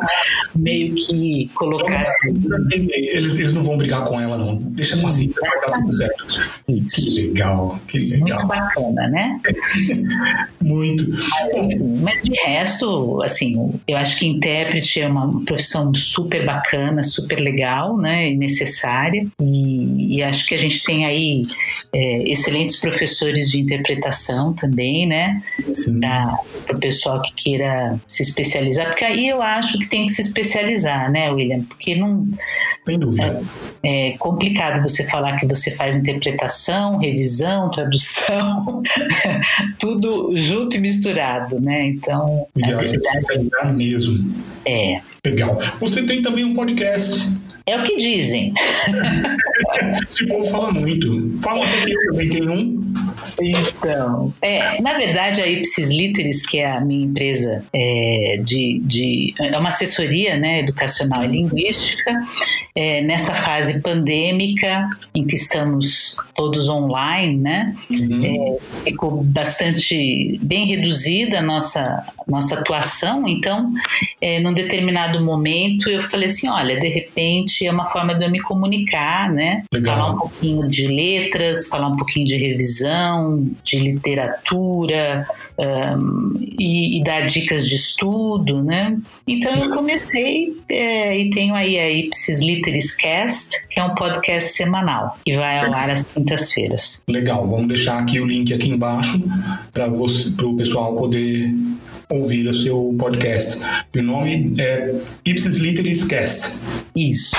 meio que colocasse. Eles, eles não vão brigar com ela, não. Deixa com a Cíntia, vai dar tudo certo. Isso. Que legal, que legal. Muito bacana, né? Muito. Mas de resto, assim, eu acho que intérprete é uma profissão super bacana, super legal, né? E necessária. E, e acho que a gente tem aí é, excelentes professores de interpretação também, né? Para o pessoal que queira se especializar. Porque aí eu acho que tem que se especializar, né, William? Porque não. Sem dúvida. É, é complicado você falar que você faz interpretação, revisão, tradução, tudo junto e misturado, né? Então. O ideal é especializar mesmo. É. Legal. Você tem também um podcast é o que dizem. Esse povo fala muito. Falam até que eu também tenho um. Então, é, na verdade, a Ipsis Literis, que é a minha empresa é, de, de. É uma assessoria né, educacional e linguística, é, nessa fase pandêmica, em que estamos todos online, né? Uhum. É, ficou bastante bem reduzida a nossa, nossa atuação. Então, é, num determinado momento, eu falei assim: olha, de repente é uma forma de eu me comunicar, né? Legal. Falar um pouquinho de letras, falar um pouquinho de revisão, de literatura um, e, e, dar dicas de estudo, né? Então eu comecei é, e tenho aí a Ipsis Literis Cast, que é um podcast semanal que vai ao ar às quintas-feiras. Legal, vamos deixar aqui o link aqui embaixo para o pessoal poder ouvir o seu podcast. E o nome é Ipsis Literis Cast. Isso.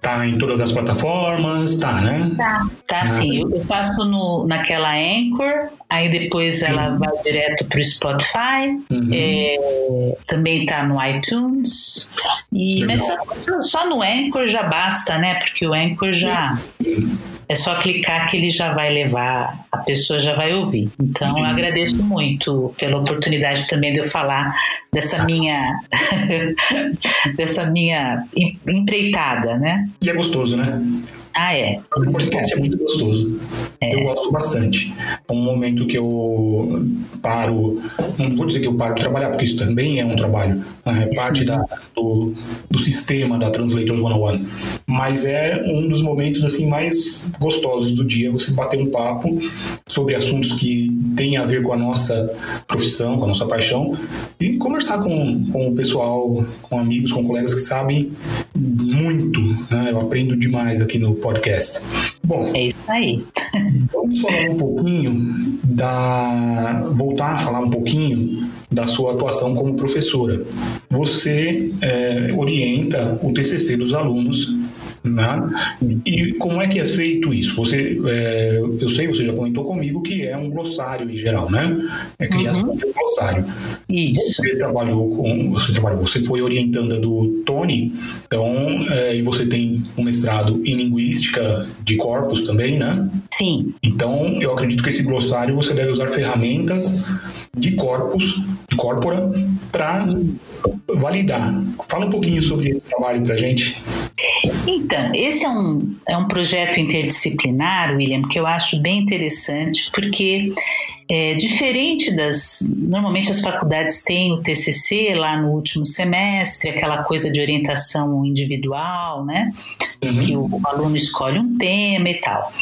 Tá em todas as plataformas, tá, né? Tá, tá ah. sim. Eu faço no, naquela Anchor, aí depois ela uhum. vai direto pro Spotify, uhum. é, também tá no iTunes. E, mas só, só, no Anchor já basta, né? Porque o Anchor já. Uhum é só clicar que ele já vai levar, pessoa já vai ouvir. Então, eu agradeço muito pela oportunidade também de eu falar dessa minha dessa minha empreitada, né? E é gostoso, né? Ah, é. O podcast é muito gostoso. É. Eu gosto bastante. É um momento que eu paro, não vou dizer que eu paro de trabalhar, porque isso também é um trabalho, né? é parte da, do, do sistema da Translators 101. Mas é um dos momentos assim mais gostosos do dia, você bater um papo sobre assuntos que têm a ver com a nossa profissão, com a nossa paixão, e conversar com, com o pessoal, com amigos, com colegas que sabem muito. Né? Eu aprendo demais aqui no podcast. Bom, é isso aí. Vamos falar um pouquinho da voltar a falar um pouquinho da sua atuação como professora. Você é, orienta o TCC dos alunos né? E como é que é feito isso? Você, é, eu sei, você já comentou comigo que é um glossário em geral, né? É criação uhum. de um glossário. Isso. Você trabalhou com, você trabalhou, você foi orientanda do Tony, então, é, e você tem um mestrado em linguística de corpos também, né? Sim. Então, eu acredito que esse glossário você deve usar ferramentas de corpus, de corpora, para validar. Fala um pouquinho sobre esse trabalho para gente. Então, esse é um, é um projeto interdisciplinar, William, que eu acho bem interessante, porque é diferente das. Normalmente as faculdades têm o TCC lá no último semestre, aquela coisa de orientação individual, né? Uhum. Que o, o aluno escolhe um tema e tal.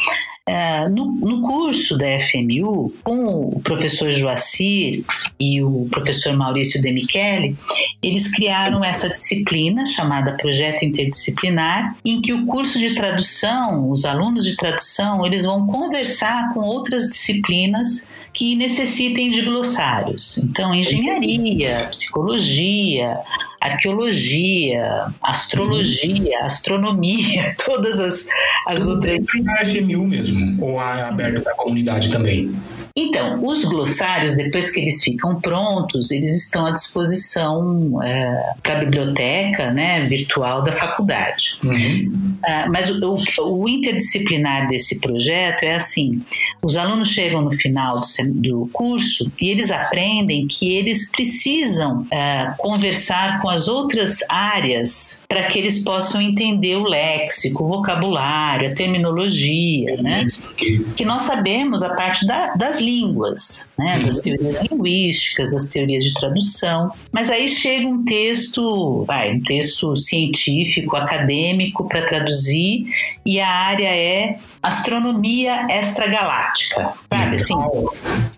No, no, curso da FMU, com o professor Joacir e o professor Maurício Demichele, eles criaram essa disciplina chamada Projeto Interdisciplinar, em que o curso de tradução, os alunos de tradução, eles vão conversar com outras disciplinas que necessitem de glossários. Então, engenharia, psicologia, arqueologia, astrologia, uhum. astronomia, todas as, as outras. Na FMU mesmo, ou é aberto para a comunidade também? Então, os glossários, depois que eles ficam prontos, eles estão à disposição é, para a biblioteca né, virtual da faculdade. Uhum. Uh, mas o, o, interdisciplinar desse projeto é assim: os alunos chegam no final do, do curso e eles aprendem que eles precisam uh, conversar com as outras áreas para que eles possam entender o léxico, o vocabulário, a terminologia, né? Que nós sabemos a parte da, das línguas, né? Das teorias linguísticas, das teorias de tradução. Mas aí chega um texto, vai, um texto científico, acadêmico para traduzir e a área é astronomia extragaláctica, sabe assim?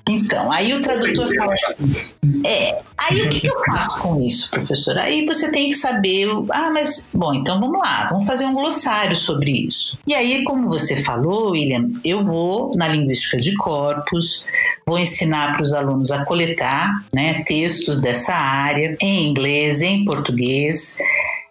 Então, aí o tradutor fala assim, é, aí o que eu faço com isso, professor? Aí você tem que saber, ah, mas, bom, então vamos lá, vamos fazer um glossário sobre isso. E aí, como você falou, William, eu vou na linguística de corpos, vou ensinar para os alunos a coletar né, textos dessa área em inglês, em português,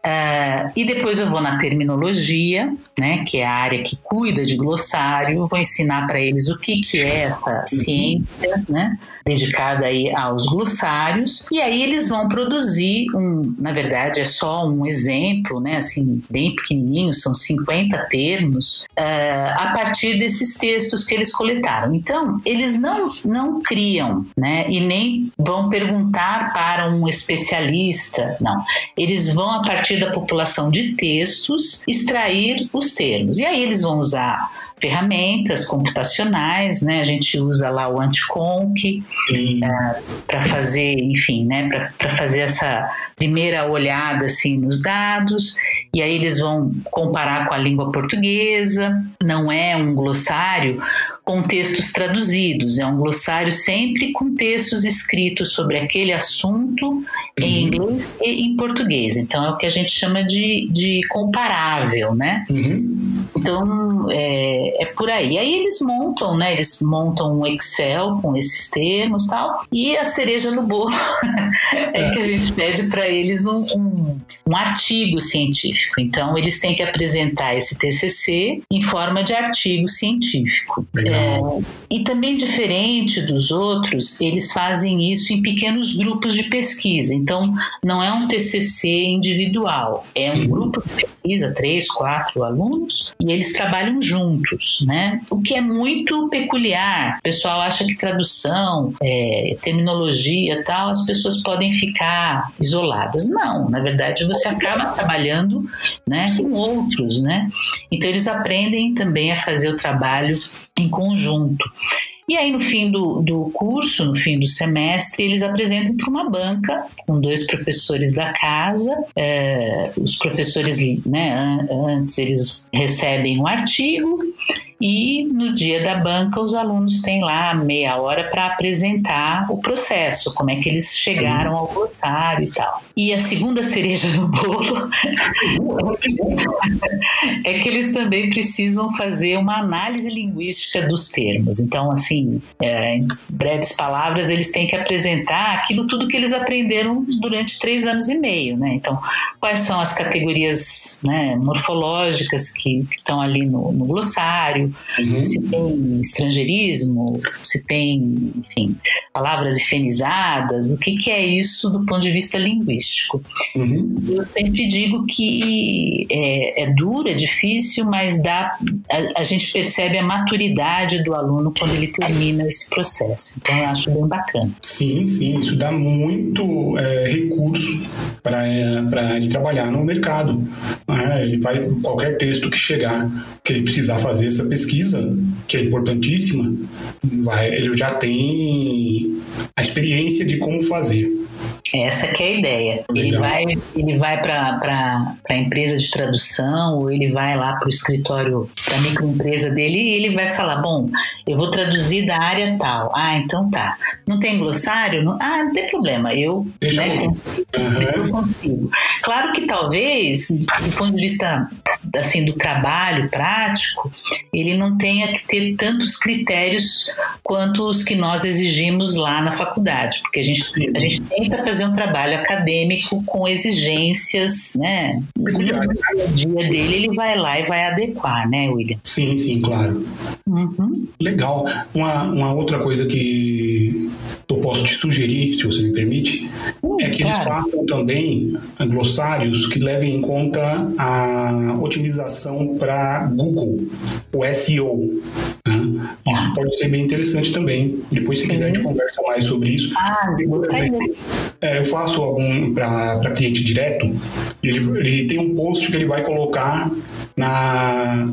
Uh, e depois eu vou na terminologia, né, que é a área que cuida de glossário, vou ensinar para eles o que, que é essa ciência, né, dedicada aí aos glossários, e aí eles vão produzir um, na verdade é só um exemplo, né, assim, bem pequenininho, são 50 termos, uh, a partir desses textos que eles coletaram. Então, eles não, não criam, né, e nem vão perguntar para um especialista, não. Eles vão a partir partir da população de textos, extrair os termos. E aí eles vão usar ferramentas computacionais, né? A gente usa lá o anticonc uh, é, para fazer, enfim, né? Para fazer essa primeira olhada assim nos dados. E aí eles vão comparar com a língua portuguesa. Não é um glossário com textos traduzidos, é um glossário sempre com textos escritos sobre aquele assunto uhum. em inglês e em português. Então é o que a gente chama de, de comparável, né? Uhum. Então é, é por aí. Aí eles montam, né? Eles montam um Excel com esses termos tal. E a cereja no bolo é que a gente pede para eles um, um, um artigo científico. Então eles têm que apresentar esse TCC em forma de artigo científico. Legal. É, e também diferente dos outros, eles fazem isso em pequenos grupos de pesquisa. Então, não é um TCC individual, é um grupo de pesquisa, três, quatro alunos, e eles trabalham juntos, né? O que é muito peculiar. O pessoal acha que tradução, é, terminologia, tal, as pessoas podem ficar isoladas. Não, na verdade, você acaba trabalhando, né, com outros, né? Então, eles aprendem também a fazer o trabalho em conjunto. E aí, no fim do, do curso, no fim do semestre, eles apresentam para uma banca com dois professores da casa. É, os professores, né, antes, eles recebem um artigo e no dia da banca os alunos têm lá meia hora para apresentar o processo, como é que eles chegaram ao glossário e tal. E a segunda cereja no bolo é que eles também precisam fazer uma análise linguística dos termos. Então, assim, é, em breves palavras, eles têm que apresentar aquilo tudo que eles aprenderam durante três anos e meio, né? Então, quais são as categorias né, morfológicas que, estão ali no, no glossário, uhum. se tem estrangeirismo, se tem, enfim, palavras efenizadas, o que, que é isso do ponto de vista linguístico. Uhum. Eu sempre digo que é, é duro, é difícil, mas dá, a, a, gente percebe a maturidade do aluno quando ele termina esse processo. Então eu acho bem bacana. Sim, sim, isso dá muito é, recurso para é, ele trabalhar no mercado. É, ele vai, qualquer texto que chegar, que ele precisar fazer essa pesquisa, que é importantíssima, vai, ele já tem a experiência de como fazer. Essa que é a ideia. Legal. Ele vai, ele vai para a empresa de tradução ou ele vai lá para o escritório da microempresa dele e ele vai falar, bom, eu vou traduzir da área tal. Ah, então tá. Não tem glossário? Não? Ah, não tem problema. Eu, né, consigo, uhum. eu consigo. Claro que talvez, do ponto de vista assim do trabalho prático, ele não tenha que ter tantos critérios quanto os que nós exigimos lá na faculdade, porque a gente, a gente tenta fazer um trabalho acadêmico com exigências, né? Peculiares. No dia dele, ele vai lá e vai adequar, né, William? Sim, sim, claro. Uhum. Legal. Uma, uma outra coisa que eu posso te sugerir, se você me permite, uh, é que claro. eles façam também glossários que levem em conta a otimização para Google, o SEO. Né? Isso pode ser bem interessante também. Depois, se Sim. quiser, a gente conversa mais sobre isso. Ah, gostei. É, eu faço algum para cliente direto, ele, ele tem um post que ele vai colocar na,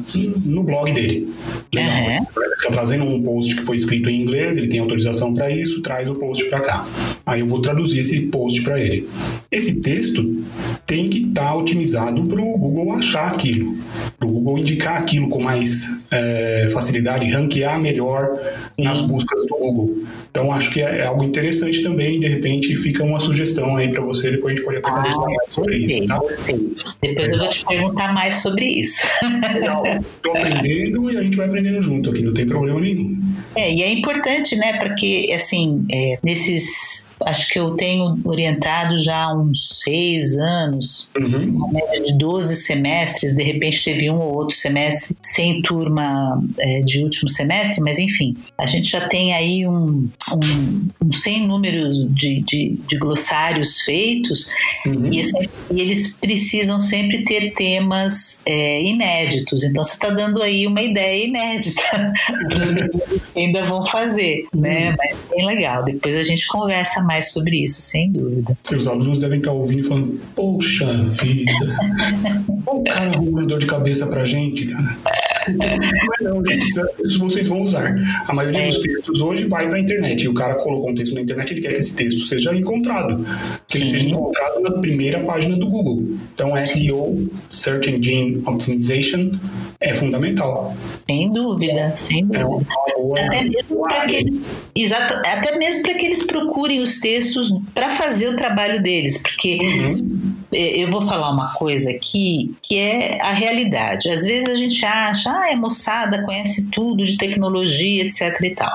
no blog dele. Uhum. Está trazendo um post que foi escrito em inglês, ele tem autorização para isso, traz o post para cá. Aí eu vou traduzir esse post para ele. Esse texto tem que estar tá otimizado para o Google achar aquilo, para o Google indicar aquilo com mais é, facilidade, ranquear melhor nas buscas do Google. Então acho que é, é algo interessante também, de repente fica uma sugestão aí para você, depois a gente pode até conversar ah, mais sobre isso. Tá? Depois eu vou te perguntar mais sobre isso. Legal. Estou aprendendo e a gente vai aprendendo junto aqui, não tem problema nenhum. É, e é importante, né, porque assim, é, nesses acho que eu tenho orientado já há uns seis anos, uhum. uma média de 12 semestres, de repente teve um ou outro semestre sem turma é, de último semestre, mas enfim, a gente já tem aí um, um, um sem número de, de, de glossários feitos uhum. e, e, eles precisam sempre ter temas é, inéditos, então você está dando aí uma ideia inédita para os que ainda vão fazer, né? Uhum. Mas bem legal, depois a gente conversa mais mais sobre isso, sem dúvida. Seus alunos devem estar ouvindo e falando: Poxa vida, o cara arrumou dor de cabeça pra gente, cara. Não, gente, vocês vão usar. A maioria é. dos textos hoje vai para a internet. E o cara colocou um texto na internet, ele quer que esse texto seja encontrado. Que Sim. ele seja encontrado na primeira página do Google. Então, SEO, Search Engine Optimization, é fundamental. Sem dúvida, sem é dúvida. É até mesmo para que, exato, até mesmo para que eles procurem os textos para fazer o trabalho deles, porque uhum. É, eu vou falar uma coisa aqui que é a realidade. Às vezes a gente acha, ah, é moçada, conhece tudo de tecnologia, etc e tal.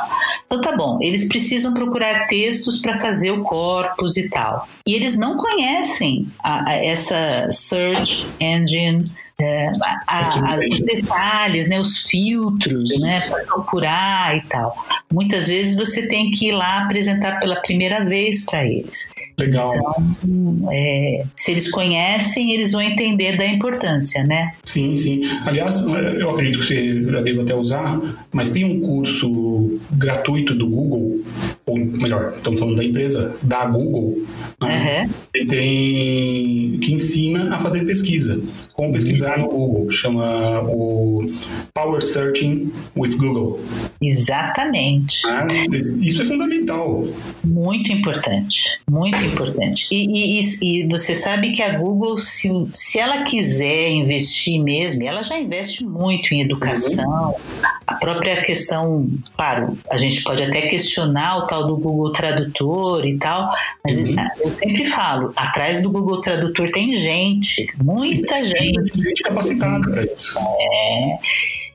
Então tá bom, eles precisam procurar textos para fazer o corpus e tal. E eles não conhecem a, a, essa search engine é, a, a, os detalhes, né, os filtros, né, para procurar e tal. Muitas vezes você tem que ir lá apresentar pela primeira vez para eles. Legal. Então, é, se eles conhecem, eles vão entender da importância, né? Sim, sim. Aliás, eu acredito que você já deve até usar, mas tem um curso gratuito do Google, ou melhor, estamos falando da empresa, da Google. Né? Uhum. Ele tem que ensina a fazer pesquisa. Como pesquisar no Google. Chama o Power Searching with Google. Exatamente. Ah, isso é fundamental. Muito importante. Muito importante. E, e, e, você sabe que a Google, se, se ela quiser investir mesmo, ela já investe muito em educação. Uhum. A própria questão, claro, a gente pode até questionar o tal do Google Tradutor e tal, mas uhum. eu sempre falo, atrás do Google Tradutor tem gente, muita gente. Gente capacitada para isso. É.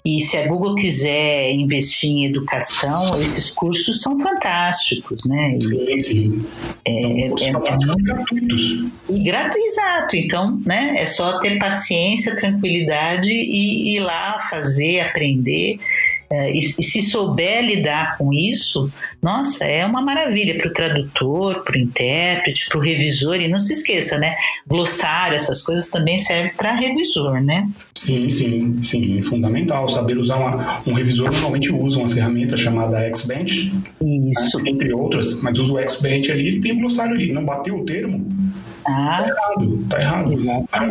E se a Google quiser investir em educação, esses cursos são fantásticos, né? E, sim, sim. É, é, é, é gratuitos. E gratuito, exato. Então, né? É só ter paciência, tranquilidade e ir lá fazer, aprender. É, e, e, se souber lidar com isso, nossa, é uma maravilha para o tradutor, para o intérprete, para o revisor. E não se esqueça, né? Glossário, essas coisas também servem para revisor, né? Sim, sim, sim. É fundamental. Saber usar uma, um revisor normalmente usa uma ferramenta chamada Xbench. Isso. Né, entre outras, mas usa o Xbench ali, ele tem o um glossário ali. Não bateu o termo? Ah. Tá errado, tá errado.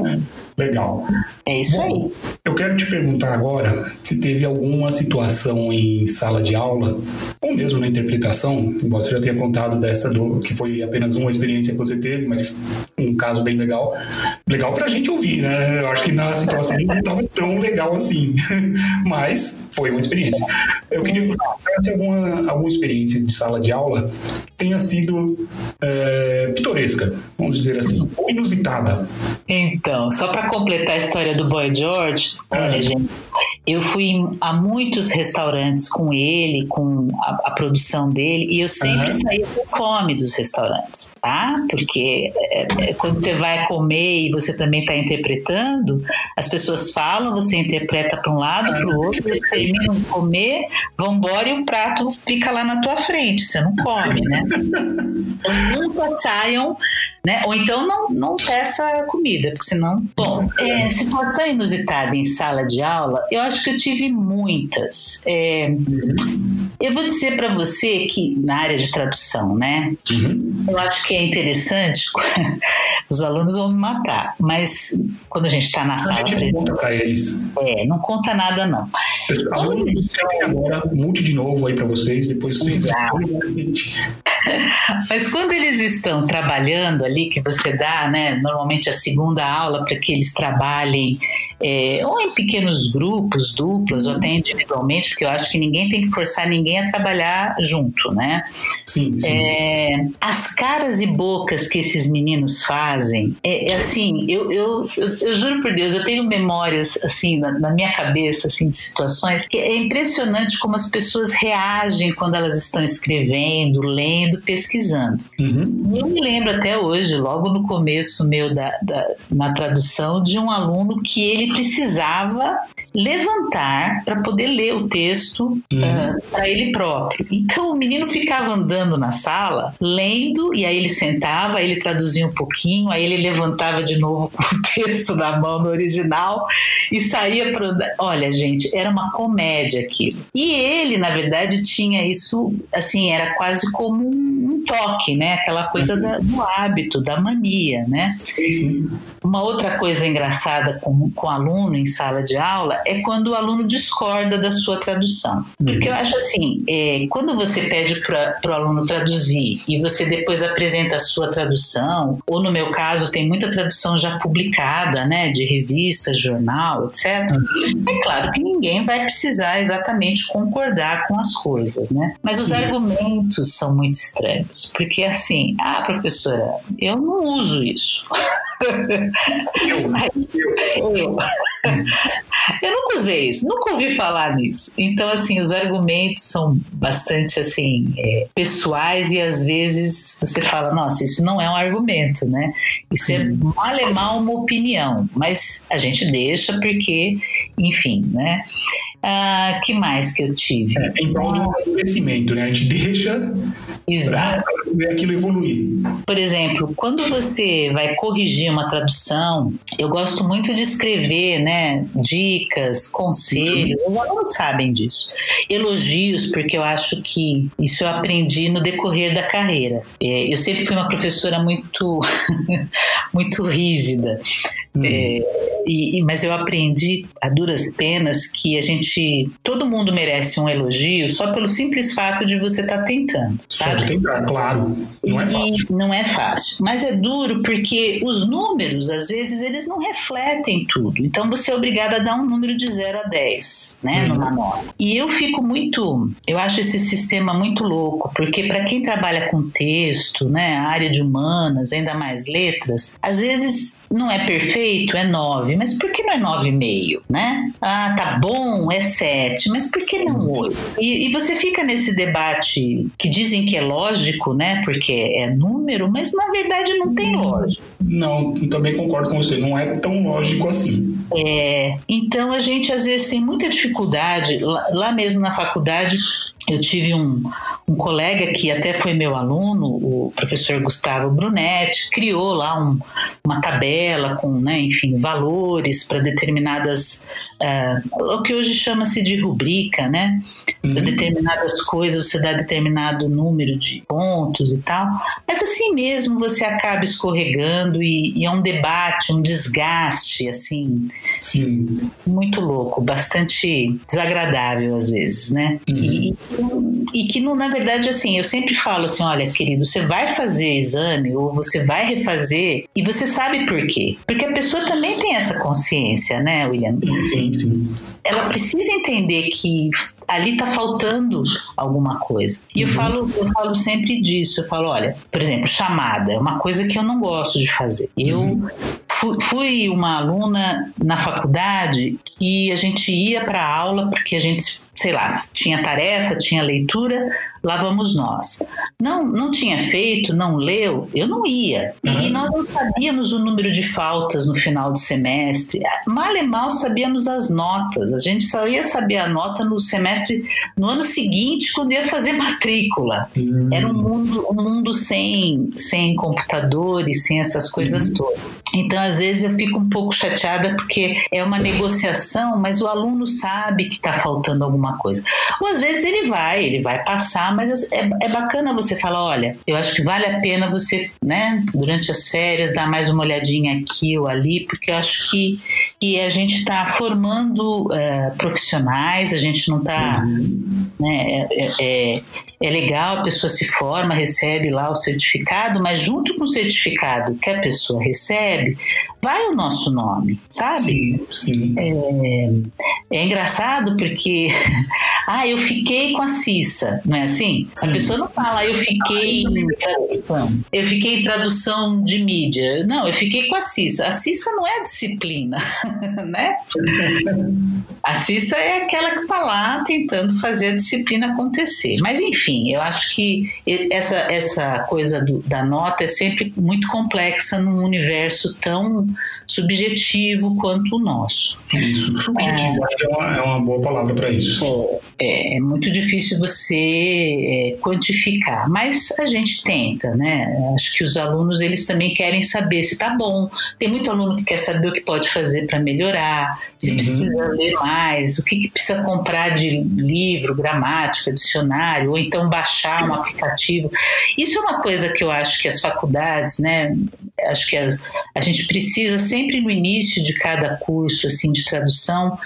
Né? Legal. É isso Bom, aí. Eu quero te perguntar agora se teve alguma situação em sala de aula, ou mesmo na interpretação, embora você já tenha contado dessa do que foi apenas uma experiência que você teve, mas um caso bem legal. Legal pra gente ouvir, né? Eu acho que na situação não estava tão legal assim, mas foi uma experiência. Eu queria perguntar se alguma, alguma experiência de sala de aula tenha sido é, pitoresca, vamos dizer assim, ou inusitada. Então, só para completar a história do Boy George, olha, é. gente, eu fui a muitos restaurantes com ele, com a, a produção dele, e eu sempre uhum. saía com fome dos restaurantes, tá? Porque é, é, quando você vai comer e você também está interpretando, as pessoas falam, você interpreta para um lado, para o outro, eles terminam de comer, vão embora e o prato fica lá na tua frente, você não come, né? Então nunca saiam, né? Ou então não, não peça comida, porque senão. Bom, é, situação inusitada em sala de aula, eu acho que eu tive muitas. É, eu vou dizer para você que na área de tradução, né? Uhum. Eu acho que é interessante, os alunos vão me matar, mas quando a gente está na sala. A gente conta para eles. É, não conta nada, não. Pessoal, alunos, estão... agora, multi de novo aí para vocês, depois vocês. Mas quando eles estão trabalhando ali, que você dá, né, normalmente a segunda aula para que eles trabalhem é, ou em pequenos grupos, duplas, ou até individualmente, porque eu acho que ninguém tem que forçar ninguém a trabalhar junto, né? Sim, sim. É, as caras e bocas que esses meninos fazem, é, é assim, eu, eu, eu, eu, juro por Deus, eu tenho memórias, assim, na, na, minha cabeça, assim, de situações que é impressionante como as pessoas reagem quando elas estão escrevendo, lendo, pesquisando. Uhum. Eu me lembro até hoje, logo no começo meu da, da na tradução, de um aluno que ele precisava levantar para poder ler o texto uhum. uh, ah, para ele próprio. Então o menino ficava andando na sala, lendo, e aí ele sentava, aí ele traduzia um pouquinho, aí ele levantava de novo com o texto na mão no original e saía para. Olha, gente, era uma comédia aquilo. E ele, na verdade, tinha isso, assim, era quase como um toque, né? Aquela coisa uhum. da, do hábito, da mania, né? Sim, sim. Uma outra coisa engraçada com, com o aluno em sala de aula é quando o aluno discorda da sua tradução. Porque eu acho assim, é, quando você pede para o aluno traduzir e você depois apresenta a sua tradução, ou no meu caso tem muita tradução já publicada, né, de revista, jornal, etc. É claro que ninguém vai precisar exatamente concordar com as coisas, né? Mas os Sim. argumentos são muito estranhos, porque assim, ah, professora, eu não uso isso. Eu, eu. eu. eu nunca usei isso, nunca ouvi falar nisso. Então, assim, os argumentos são bastante, assim, é, pessoais e às vezes você fala, nossa, isso não é um argumento, né? Isso é mal é mal uma opinião, mas a gente deixa porque, enfim, né? Ah, que mais que eu tive? É, em prol do amadurecimento, né? A gente deixa Exato. Pra aquilo evoluir. Por exemplo, quando você vai corrigir uma tradução, eu gosto muito de escrever, né, dicas, conselhos, os alunos sabem disso. Elogios, porque eu acho que isso eu aprendi no decorrer da carreira. É, eu sempre fui uma professora muito, muito rígida. Hum. É, e, mas eu aprendi a duras penas que a gente, todo mundo merece um elogio só pelo simples fato de você estar tá tentando. Só sabe? de tentar, claro. Não é fácil. E não é fácil. Mas é duro porque os números, às vezes, eles não refletem tudo. Então você é obrigado a dar um número de 0 a 10, né, uhum. numa nota. E eu fico muito, eu acho esse sistema muito louco, porque para quem trabalha com texto, né, área de humanas, ainda mais letras, às vezes não é perfeito, é 9 9, mas por que não é 9,5, né? Ah, tá bom, é 7, mas por que não 8? E, e, você fica nesse debate que dizem que é lógico, né? Porque é número, mas na verdade não tem lógica. Não, também concordo com você, não é tão lógico assim. É, então a gente às vezes tem muita dificuldade, lá, lá mesmo na faculdade, eu tive um, um colega que até foi meu aluno, o professor Gustavo Brunetti, criou lá um, uma tabela com, né, enfim, valores para determinadas, uh, o que hoje chama-se de rubrica, né? Uhum. Para determinadas coisas você dá determinado número de pontos e tal. Mas assim mesmo você acaba escorregando e, e é um debate, um desgaste, assim, Sim. muito louco, bastante desagradável às vezes, né? Uhum. E, e que, na verdade, assim, eu sempre falo assim: olha, querido, você vai fazer exame ou você vai refazer e você sabe por quê. Porque a pessoa também tem essa consciência, né, William? Sim, sim ela precisa entender que ali está faltando alguma coisa. E eu uhum. falo, eu falo sempre disso. Eu falo, olha, por exemplo, chamada é uma coisa que eu não gosto de fazer. Eu uhum. Fui uma aluna na faculdade que a gente ia para aula porque a gente, sei lá, tinha tarefa, tinha leitura, lá vamos nós. Não, não tinha feito, não leu, eu não ia. E nós não sabíamos o número de faltas no final do semestre. Mal e mal sabíamos as notas. A gente só ia saber a nota no semestre, no ano seguinte, quando ia fazer matrícula. Uhum. Era um mundo, um mundo sem, sem computadores, sem essas coisas uhum. todas. Então, às vezes, eu fico um pouco chateada porque é uma negociação, mas o aluno sabe que está faltando alguma coisa. Ou às vezes ele vai, ele vai passar mas é, é bacana você falar, olha, eu acho que vale a pena você, né, durante as férias, dar mais uma olhadinha aqui ou ali, porque eu acho que, que a gente está formando uh, profissionais, a gente não está, uhum. né, é, é, é legal, a pessoa se forma, recebe lá o certificado, mas junto com o certificado que a pessoa recebe, vai o nosso nome, sabe? Sim, sim. É, é engraçado porque, ah, eu fiquei com a Cissa, não é assim? Sim. A pessoa não fala, eu fiquei em tradução, eu fiquei em tradução de mídia. Não, eu fiquei com a Cissa. A Cissa não é disciplina, né? A Cissa é aquela que está lá tentando fazer a disciplina acontecer. Mas enfim, eu acho que essa, essa coisa do, da nota é sempre muito complexa num universo tão subjetivo quanto o nosso. Isso, subjetivo, é, acho que é uma, é uma boa palavra para isso. É, é, muito difícil você é, quantificar, mas a gente tenta, né? Acho que os alunos eles também querem saber se tá bom. Tem muito aluno que quer saber o que pode fazer para melhorar, se uhum. precisa ler mais, o que, que precisa comprar de livro, gramática, dicionário, ou então baixar um aplicativo. Isso é uma coisa que eu acho que as faculdades, né? Acho que as, a gente precisa sempre sempre no início de cada curso assim de tradução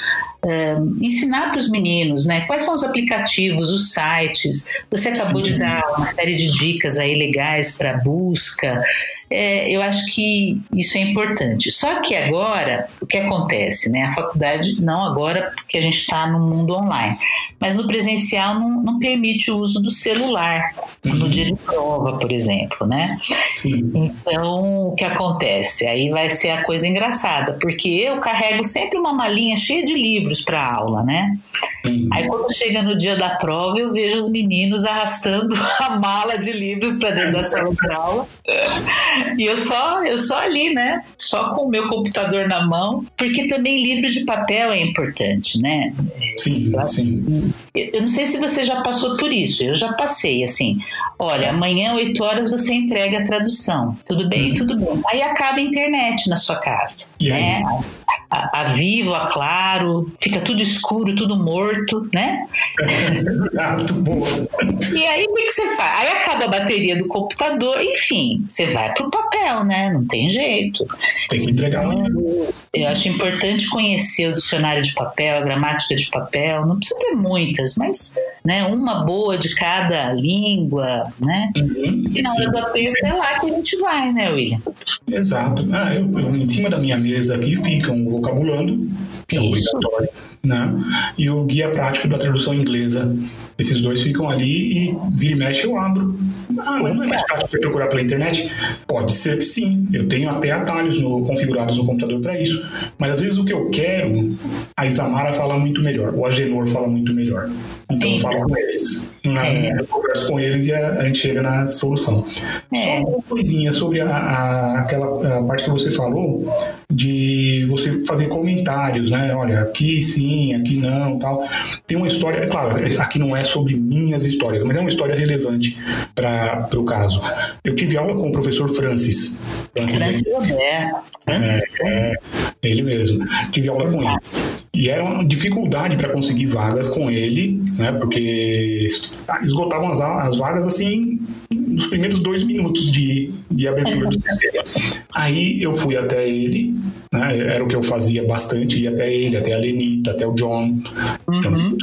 ensinar para os meninos, né? Quais são os aplicativos, os sites. Você acabou de dar uma série de dicas aí legais para busca. É, eu acho que isso é importante. Só que agora, o que acontece, né? A faculdade, não agora, porque a gente está no mundo online, mas no presencial não, não permite o uso do celular uhum. no dia de prova, por exemplo, né? Sim. Então, o que acontece? Aí vai ser a coisa engraçada, porque eu carrego sempre uma malinha cheia de livros livros para aula, né? Uhum. Aí quando chega no dia da prova, eu vejo os meninos arrastando a mala de livros para dentro da sala de aula. E eu só, eu só ali, né? Só com o meu computador na mão, porque também livro de papel é importante, né? Sim, sim. Eu não sei se você já passou por isso. Eu já passei, assim. Olha, amanhã, 8 horas, você entrega a tradução. Tudo bem? Uhum. Tudo bem. Aí acaba a internet na sua casa. E né? Aí? A, a Vivo, a Claro, fica tudo escuro, tudo morto, né? Exato, boa. E aí, o que, que você faz? Aí acaba a bateria do computador, enfim, você vai pro papel, né? Não tem jeito. Tem que entregar amanhã. Eu acho importante conhecer o dicionário de papel, a gramática de papel. Não precisa ter muitas, mas né, uma boa de cada língua, né? Uhum, e na hora do apoio é lá que a gente vai, né, William? Exato. Ah, eu, eu, em cima da minha mesa aqui fica um vocabulando, que é obrigatório, né? E o guia prático da tradução inglesa. Esses dois ficam ali e vira e mexe eu abro. Ah, mas não é mais prático você procurar pela internet? Pode ser que sim. Eu tenho até atalhos no, configurados no computador para isso. Mas às vezes o que eu quero, a Isamara fala muito melhor, o Agenor fala muito melhor. Então eu falo com eles. É. Eu converso com eles e a, a gente chega na solução. É. Só uma coisinha sobre a, a, aquela a parte que você falou de você fazer comentários, né? Olha, aqui sim, aqui não, tal. Tem uma história, é claro, aqui não é sobre minhas histórias, mas é uma história relevante para o caso. Eu tive aula com o professor Francis. Francis, Francis é, é, ele mesmo. Tive aula com ele. E era uma dificuldade para conseguir vagas com ele, né? Porque esgotavam as, as vagas assim nos primeiros dois minutos de, de abertura do sistema. Aí eu fui até ele, né? Era o que eu fazia bastante, ia até ele, até a Lenita, até o John. Uhum.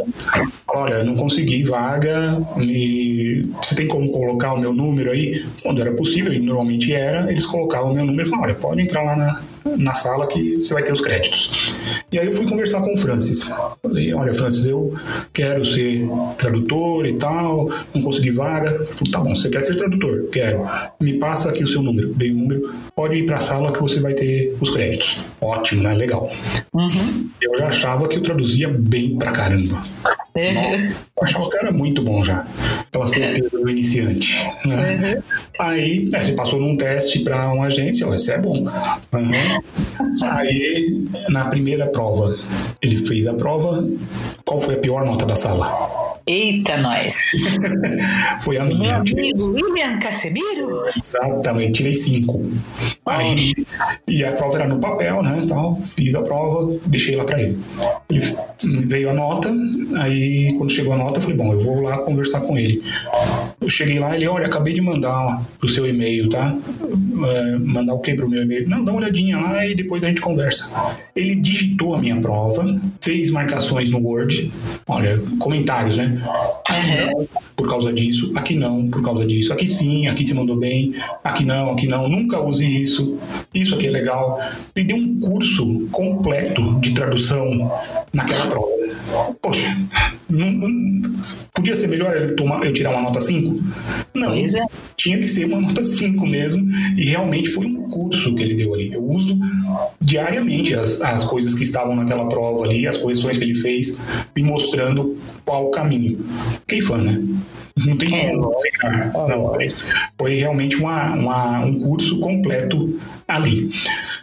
Olha, eu não consegui vaga, me... você tem como colocar o meu número aí? Quando era possível, e normalmente era, eles colocavam o meu número e falavam, olha, pode entrar lá na, na sala que você vai ter os créditos. E aí eu fui conversar com o Francis. Falei, olha, Francis, eu quero ser tradutor e tal, não consegui vaga. falei, tá bom, você quer ser tradutor? Quero. Me passa aqui o seu número. Dei o número, pode ir para a sala que você vai ter os créditos. Ótimo, né? Legal. Uhum. Eu já achava que eu traduzia bem pra caramba. É. Nossa, eu achava que era muito bom já. Pela certeza do iniciante. Né? Uhum. Aí, é, você passou num teste para uma agência, esse é bom. Uhum. Aí, na primeira prova, ele fez a prova. Qual foi a pior nota da sala? Eita, nós! Foi a minha. Meu amigo William Casemiro? Exatamente, tirei cinco. Aí, e a prova era no papel, né? Então, fiz a prova, deixei lá para ele. Ele veio a nota, aí quando chegou a nota, eu falei, bom, eu vou lá conversar com ele. Eu cheguei lá, ele, olha, acabei de mandar pro seu e-mail, tá? É, mandar o que pro meu e-mail? Não, dá uma olhadinha lá e depois a gente conversa. Ele digitou a minha prova, fez marcações no Word, olha, comentários, né? Green Aqui não, por causa disso, aqui não, por causa disso, aqui sim, aqui se mandou bem, aqui não, aqui não, nunca use isso, isso aqui é legal. Ele deu um curso completo de tradução naquela prova. Poxa, não, não, podia ser melhor eu, tomar, eu tirar uma nota 5? Não, é. tinha que ser uma nota 5 mesmo, e realmente foi um curso que ele deu ali. Eu uso diariamente as, as coisas que estavam naquela prova ali, as correções que ele fez, me mostrando qual o caminho. Quem fã, né? Não tem é, como ficar. Não, foi realmente uma, uma, um curso completo ali.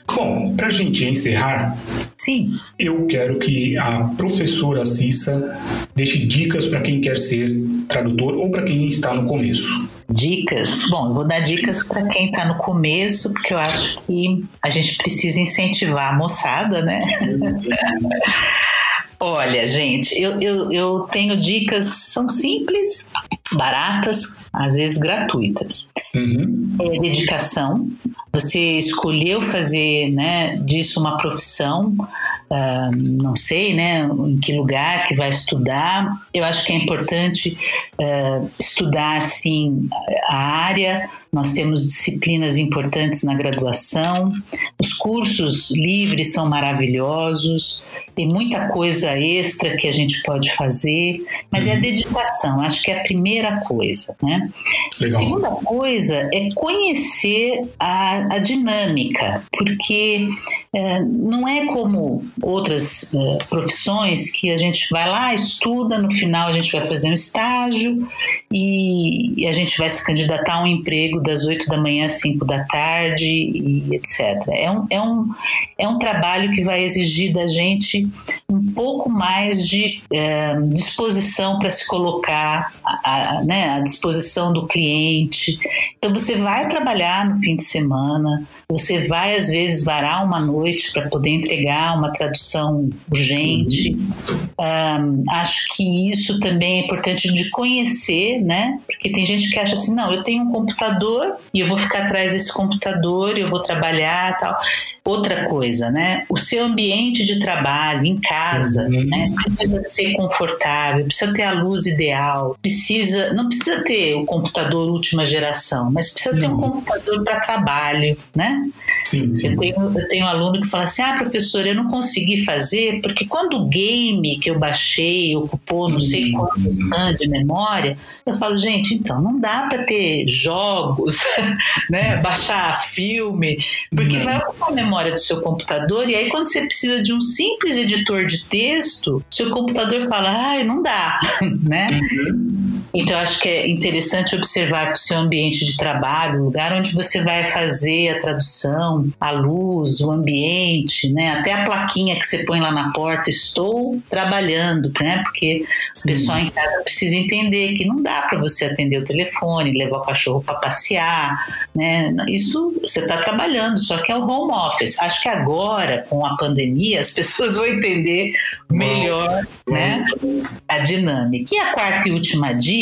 Bom, para a gente encerrar, Sim. eu quero que a professora Cissa deixe dicas para quem quer ser tradutor ou para quem está no começo. Dicas? Bom, eu vou dar dicas para quem está no começo, porque eu acho que a gente precisa incentivar a moçada, né? Olha, gente, eu, eu, eu tenho dicas, são simples, baratas, às vezes gratuitas. Uhum. É dedicação. Você escolheu fazer né, disso uma profissão, uh, não sei né, em que lugar que vai estudar. Eu acho que é importante uh, estudar, sim, a área. Nós temos disciplinas importantes na graduação. Os cursos livres são maravilhosos. Tem muita coisa extra que a gente pode fazer, mas é a uhum. dedicação. Acho que é a primeira coisa, né? Legal. Segunda coisa é conhecer a, a dinâmica, porque é, não é como outras é, profissões que a gente vai lá, estuda, no final a gente vai fazer um estágio e, e a gente vai se candidatar a um emprego das 8 da manhã às 5 da tarde e etc. É um, é, um, é um trabalho que vai exigir da gente pouco mais de é, disposição para se colocar a, a, né, à disposição do cliente. Então você vai trabalhar no fim de semana, você vai às vezes varar uma noite para poder entregar uma tradução urgente. Um, acho que isso também é importante de conhecer, né? Porque tem gente que acha assim, não, eu tenho um computador e eu vou ficar atrás desse computador, eu vou trabalhar, tal. Outra coisa, né? O seu ambiente de trabalho em casa, uhum. né? Precisa ser confortável, precisa ter a luz ideal, precisa, não precisa ter o computador última geração, mas precisa uhum. ter um computador para trabalho, né? Sim, sim. Eu, tenho, eu tenho um aluno que fala assim: ah, professor, eu não consegui fazer porque quando o game que eu baixei ocupou não sei uhum. quantos anos de memória, eu falo, gente, então não dá para ter jogos, né? Baixar filme, porque não. vai ocupar a memória do seu computador e aí quando você precisa de um simples editor de texto, seu computador fala, ai, não dá, né? Uhum. Então acho que é interessante observar que o seu ambiente de trabalho, o lugar onde você vai fazer a tradução, a luz, o ambiente, né? Até a plaquinha que você põe lá na porta, estou trabalhando, né? Porque o pessoal em casa precisa entender que não dá para você atender o telefone, levar o cachorro para passear, né? Isso você está trabalhando, só que é o home office. Acho que agora, com a pandemia, as pessoas vão entender melhor, né? A dinâmica. E a quarta e última dica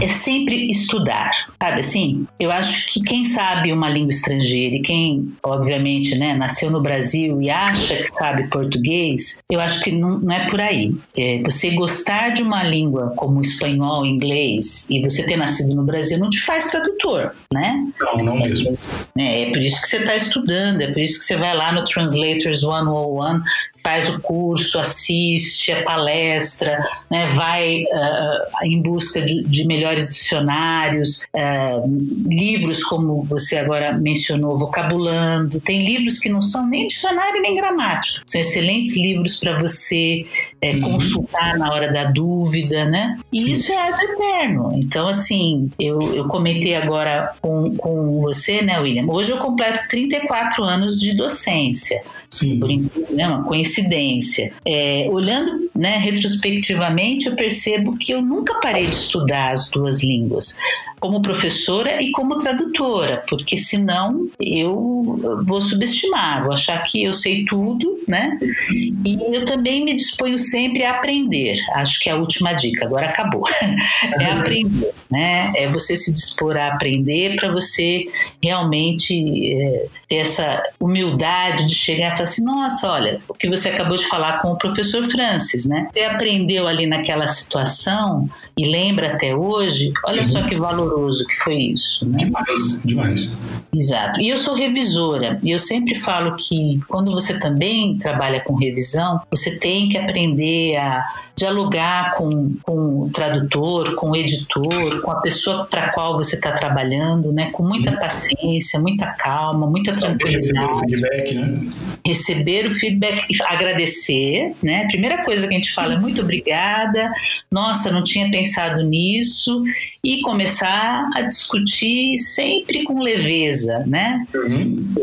é sempre estudar, sabe assim? Eu acho que quem sabe uma língua estrangeira e quem, obviamente, né, nasceu no Brasil e acha que sabe português, eu acho que não, não é por aí. É, você gostar de uma língua como espanhol, inglês e você ter nascido no Brasil não te faz tradutor, né? Não, não mesmo. É, é por isso que você está estudando, é por isso que você vai lá no Translators 101 faz o curso, assiste a palestra, né, vai uh, em busca de, de melhores dicionários, uh, livros como você agora mencionou, vocabulando. Tem livros que não são nem dicionário nem gramática, são excelentes livros para você é, consultar na hora da dúvida, né? E Sim. isso é eterno. Então, assim, eu, eu comentei agora com, com você, né, William? Hoje eu completo 34 anos de docência. Sim. Por né, uma coincidência. É, olhando né, retrospectivamente, eu percebo que eu nunca parei de estudar as duas línguas, como professora e como tradutora, porque senão eu vou subestimar, vou achar que eu sei tudo, né? E eu também me disponho sempre a aprender. Acho que é a última dica, agora acabou. é aprender, né? É você se dispor a aprender para você realmente é, ter essa humildade de chegar e falar assim: nossa, olha, o que você acabou de falar com o professor Francis, né? Você aprendeu ali naquela situação e lembra até hoje, olha uhum. só que valoroso que foi isso. Né? Demais, demais. Exato. E eu sou revisora e eu sempre falo que quando você também trabalha com revisão, você tem que aprender a dialogar com, com o tradutor, com o editor, com a pessoa para a qual você está trabalhando, né? Com muita uhum. paciência, muita calma, muita tranquilidade. Receber o feedback, né? Receber o feedback, agradecer, né? Primeira coisa que a gente fala muito obrigada, nossa, não tinha pensado nisso, e começar a discutir sempre com leveza, né? Uhum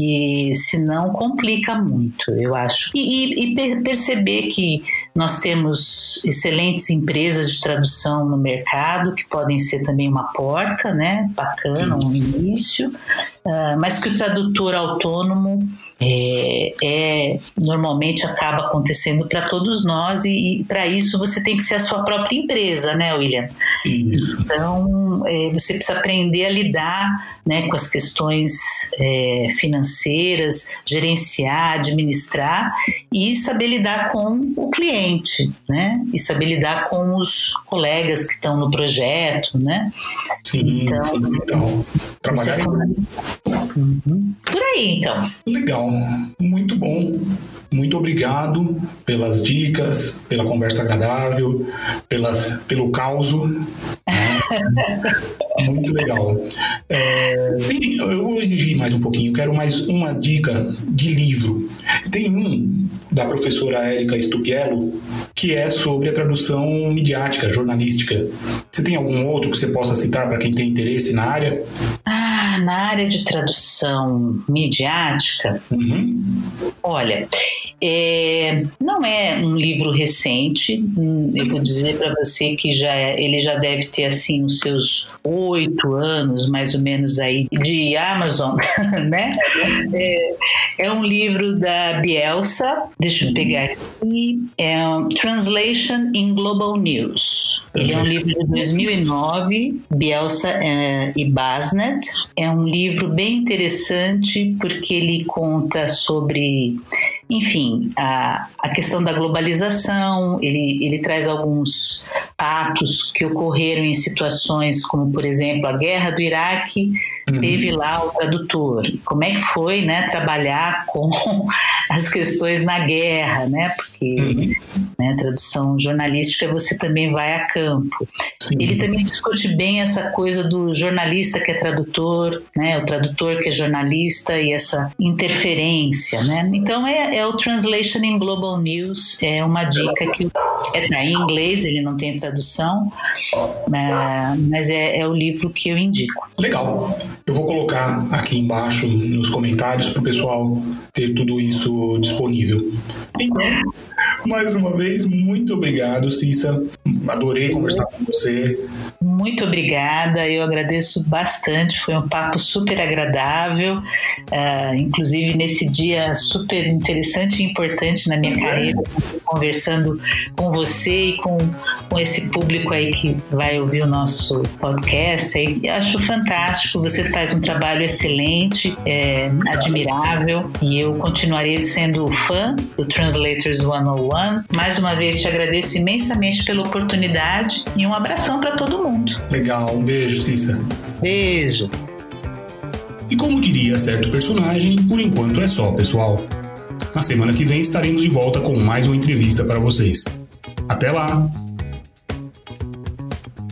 que senão complica muito, eu acho. E, e, e, perceber que nós temos excelentes empresas de tradução no mercado, que podem ser também uma porta, né? Bacana, um início, uh, mas que o tradutor autônomo é, é, normalmente acaba acontecendo para todos nós e, e para isso você tem que ser a sua própria empresa, né, William? Isso. Então é, você precisa aprender a lidar né, com as questões é, financeiras, gerenciar, administrar e saber lidar com o cliente, né? E saber lidar com os colegas que estão no projeto, né? Sim, então, então trabalhar. Uhum. Por aí, então. Legal, muito bom. Muito obrigado pelas dicas, pela conversa agradável, pelas, pelo caos. Né? Muito legal. É, eu vou exigir mais um pouquinho, quero mais uma dica de livro. Tem um da professora Érica Stupiello que é sobre a tradução midiática, jornalística. Você tem algum outro que você possa citar para quem tem interesse na área? Ah, na área de tradução midiática, uhum. olha, é, não é um livro recente. Hum, eu vou dizer para você que já é, ele já deve ter assim os seus oito anos, mais ou menos aí de Amazon, né? É, é, um livro da Bielsa. Deixa eu pegar aqui. É um Translation in Global News. Ele é um livro de 2009, Bielsa é, e Basnet. É um livro bem interessante porque ele conta sobre enfim, a, a questão da globalização, ele, ele traz alguns atos que ocorreram em situações como, por exemplo, a guerra do Iraque, uhum. teve lá o tradutor. Como é que foi, né, trabalhar com as questões na guerra, né? Porque uhum. né, tradução jornalística você também vai a campo. Sim. Ele também discute bem essa coisa do jornalista que é tradutor, né? O tradutor que é jornalista e essa interferência, né? Então é, é o Translation in Global News, é uma dica que é tá em inglês, ele não tem tradução, mas é, é o livro que eu indico. Legal. Eu vou colocar aqui embaixo nos comentários para o pessoal ter tudo isso disponível. Então, mais uma vez, muito obrigado, Cissa. Adorei conversar com você. Muito obrigada, eu agradeço bastante. Foi um papo super agradável, uh, inclusive nesse dia super interessante e importante na minha carreira, conversando com você e com, com esse público aí que vai ouvir o nosso podcast. E acho fantástico, você faz um trabalho excelente, é, admirável, e eu continuarei sendo fã do Translators 101. Mais uma vez te agradeço imensamente pela oportunidade e um abração para todo mundo. Legal, um beijo, Cissa. Beijo. E como diria certo personagem, por enquanto é só, pessoal. Na semana que vem estaremos de volta com mais uma entrevista para vocês. Até lá!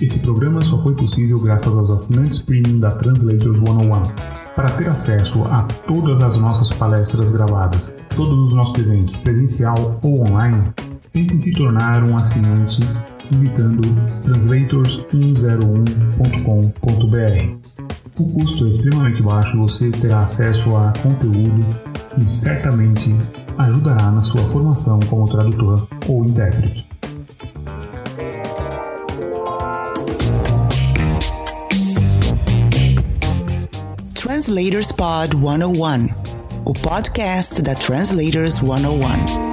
Esse programa só foi possível graças aos assinantes premium da Translators 101. Para ter acesso a todas as nossas palestras gravadas, todos os nossos eventos presencial ou online, tente se tornar um assinante visitando translators101.com.br. O custo é extremamente baixo, você terá acesso a conteúdo e certamente ajudará na sua formação como tradutor ou intérprete. Translators Pod 101, o podcast da Translators 101.